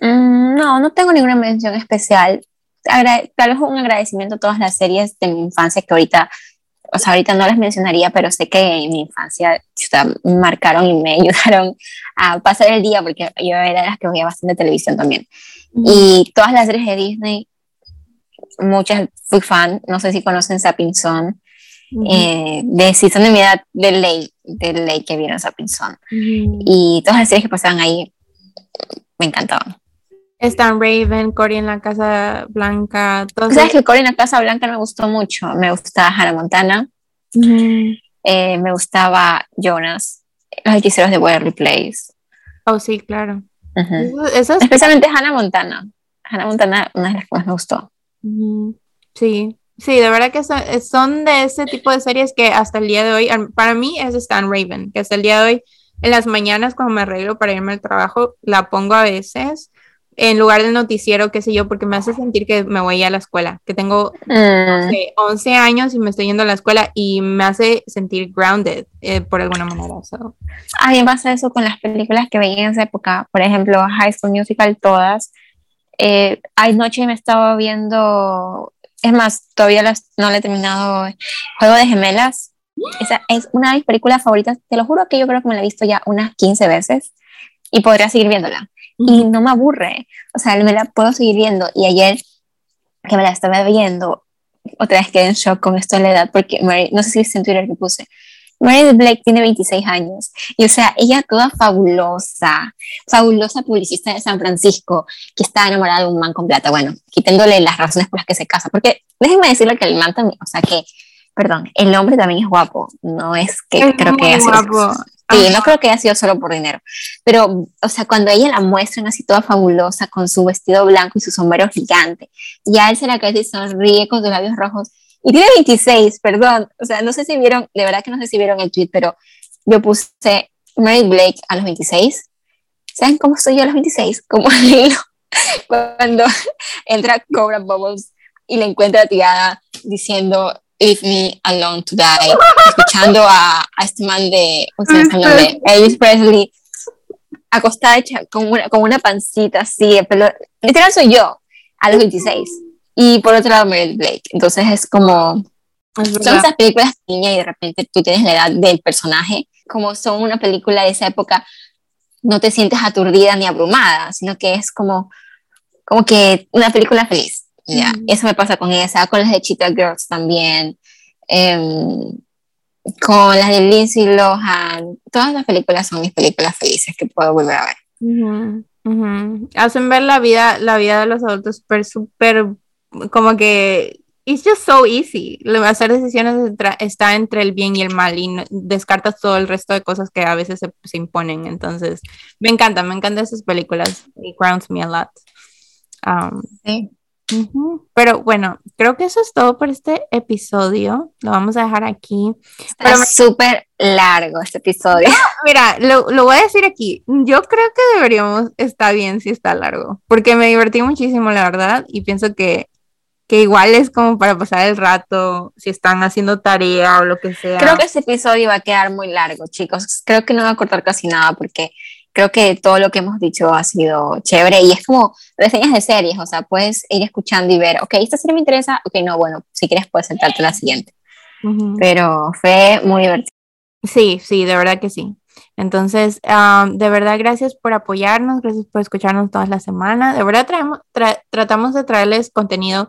Mm, no, no tengo ninguna mención especial. tal vez un agradecimiento a todas las series de mi infancia que ahorita o sea, ahorita no les mencionaría, pero sé que en mi infancia marcaron y me ayudaron a pasar el día, porque yo era de las que veía bastante televisión también. Y todas las series de Disney, muchas fui fan, no sé si conocen Sapping Son, eh, de si son de mi edad, de ley, de ley que vieron Sapping Son. Y todas las series que pasaban ahí me encantaban. Stan Raven, Cory en la Casa Blanca. ¿Sabes que Cory en la Casa Blanca me gustó mucho? Me gustaba Hannah Montana. Eh, me gustaba Jonas, Los Hechiceros de Waverly Place. Oh, sí, claro. Especialmente Hannah Montana. Hannah Montana, una de las que más me gustó. Sí, sí, de verdad que son, de ese tipo de series que hasta el día de hoy, para mí es Stan Raven, que hasta el día de hoy, en las mañanas cuando me arreglo para irme al trabajo, la pongo a veces en lugar del noticiero, qué sé yo, porque me hace sentir que me voy a la escuela, que tengo 11 mm. años y me estoy yendo a la escuela y me hace sentir grounded eh, por alguna manera. A mí me pasa eso con las películas que veía en esa época, por ejemplo, High School Musical, todas. Eh, anoche me estaba viendo, es más, todavía no le he terminado, Juego de Gemelas. Esa es una de mis películas favoritas, te lo juro que yo creo que me la he visto ya unas 15 veces y podría seguir viéndola y no me aburre. O sea, me la puedo seguir viendo. Y ayer que me la estaba viendo, otra vez quedé en shock con esto de la edad, porque no sé si viste en Twitter que puse, Mary Blake tiene 26 años. Y o sea, ella toda fabulosa, fabulosa publicista de San Francisco, que está enamorada de un man con plata. Bueno, quitándole las razones por las que se casa. Porque déjenme decirle que el man también, o sea, que, perdón, el hombre también es guapo. No es que creo que es guapo. Sí, no creo que haya sido solo por dinero. Pero, o sea, cuando ella la muestran así toda fabulosa, con su vestido blanco y su sombrero gigante, y a él se la cae y sonríe con sus labios rojos, y tiene 26, perdón. O sea, no sé si vieron, de verdad que no sé si vieron el tweet, pero yo puse Mary Blake a los 26. ¿Saben cómo estoy yo a los 26? Como el cuando entra Cobra Bubbles y le encuentra tirada diciendo Leave Me Alone to Die, escuchando a, a este man de, de Elvis Presley, acostada hecha con una, con una pancita así, pero literal soy yo, a los 26. Y por otro lado, Meryl Blake. Entonces es como, son esas películas niña y de repente tú tienes la edad del personaje, como son una película de esa época, no te sientes aturdida ni abrumada, sino que es como, como que una película feliz. Ya, Eso me pasa con esa, con las de Cheetah Girls también, em, con las de Lindsay Lohan. Todas las películas son mis películas felices que puedo volver a ver. Hacen ver la vida, la vida de los adultos súper, súper, como que it's just so easy. Hacer decisiones está entre el bien y el mal y descartas todo el resto de cosas que a veces se, imponen. Entonces, me encanta, me encantan esas películas. It grounds me a lot. Um, sí. Pero bueno, creo que eso es todo por este episodio. Lo vamos a dejar aquí. Está súper largo este episodio. mira, lo, lo, voy a decir aquí. Yo creo que deberíamos, está bien si está largo, porque me divertí muchísimo, la verdad, y pienso que que igual es como para pasar el rato, si están haciendo tarea o lo que sea. Creo que este episodio va a quedar muy largo, chicos. Creo que no va a cortar casi nada porque creo que todo lo que hemos dicho ha sido chévere y es como reseñas de series, o sea, puedes ir escuchando y ver, ok, esta serie me interesa, ok, no, bueno, si quieres puedes saltarte la siguiente. Pero fue muy divertido. Sí, sí, de verdad que sí. Entonces, de verdad, gracias por apoyarnos, gracias por escucharnos todas las semanas. De verdad, traemos, tratamos de traerles contenido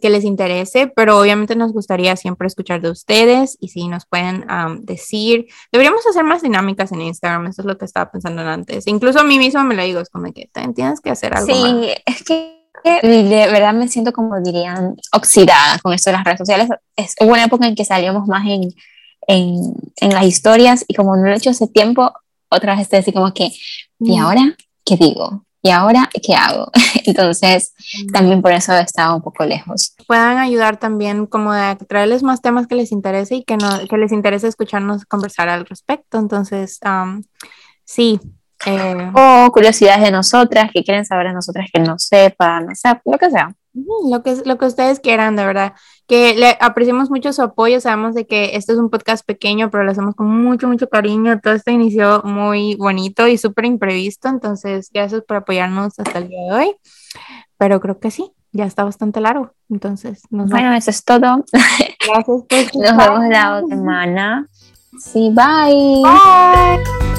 que les interese, pero obviamente nos gustaría siempre escuchar de ustedes y si nos pueden decir, deberíamos hacer más dinámicas en Instagram, eso es lo que estaba pensando antes. Incluso a mí misma me lo digo, es como que tienes que hacer algo. Sí, es que de verdad me siento como dirían oxidada con esto de las redes sociales. Es una época en que salíamos más en, en, en las historias y como no lo he hecho hace tiempo, otra vez estoy así como que, ¿y ahora qué digo? ¿Y ahora qué hago? Entonces, también por eso he estado un poco lejos. Puedan ayudar también como a traerles más temas que les interese y que, no, que les interese escucharnos conversar al respecto. Entonces, sí. Eh, o curiosidades de nosotras, que quieren saber de nosotras que no sepan, o sea, lo que sea. Lo que, lo que ustedes quieran, de verdad. Que le apreciamos mucho su apoyo. Sabemos de que este es un podcast pequeño, pero lo hacemos con mucho, mucho cariño. Todo esto inició muy bonito y súper imprevisto. Entonces, gracias por apoyarnos hasta el día de hoy. Pero creo que sí, ya está bastante largo. Entonces, nos bueno, eso es todo. Gracias. Por nos vemos la otra semana. Sí, bye. Bye.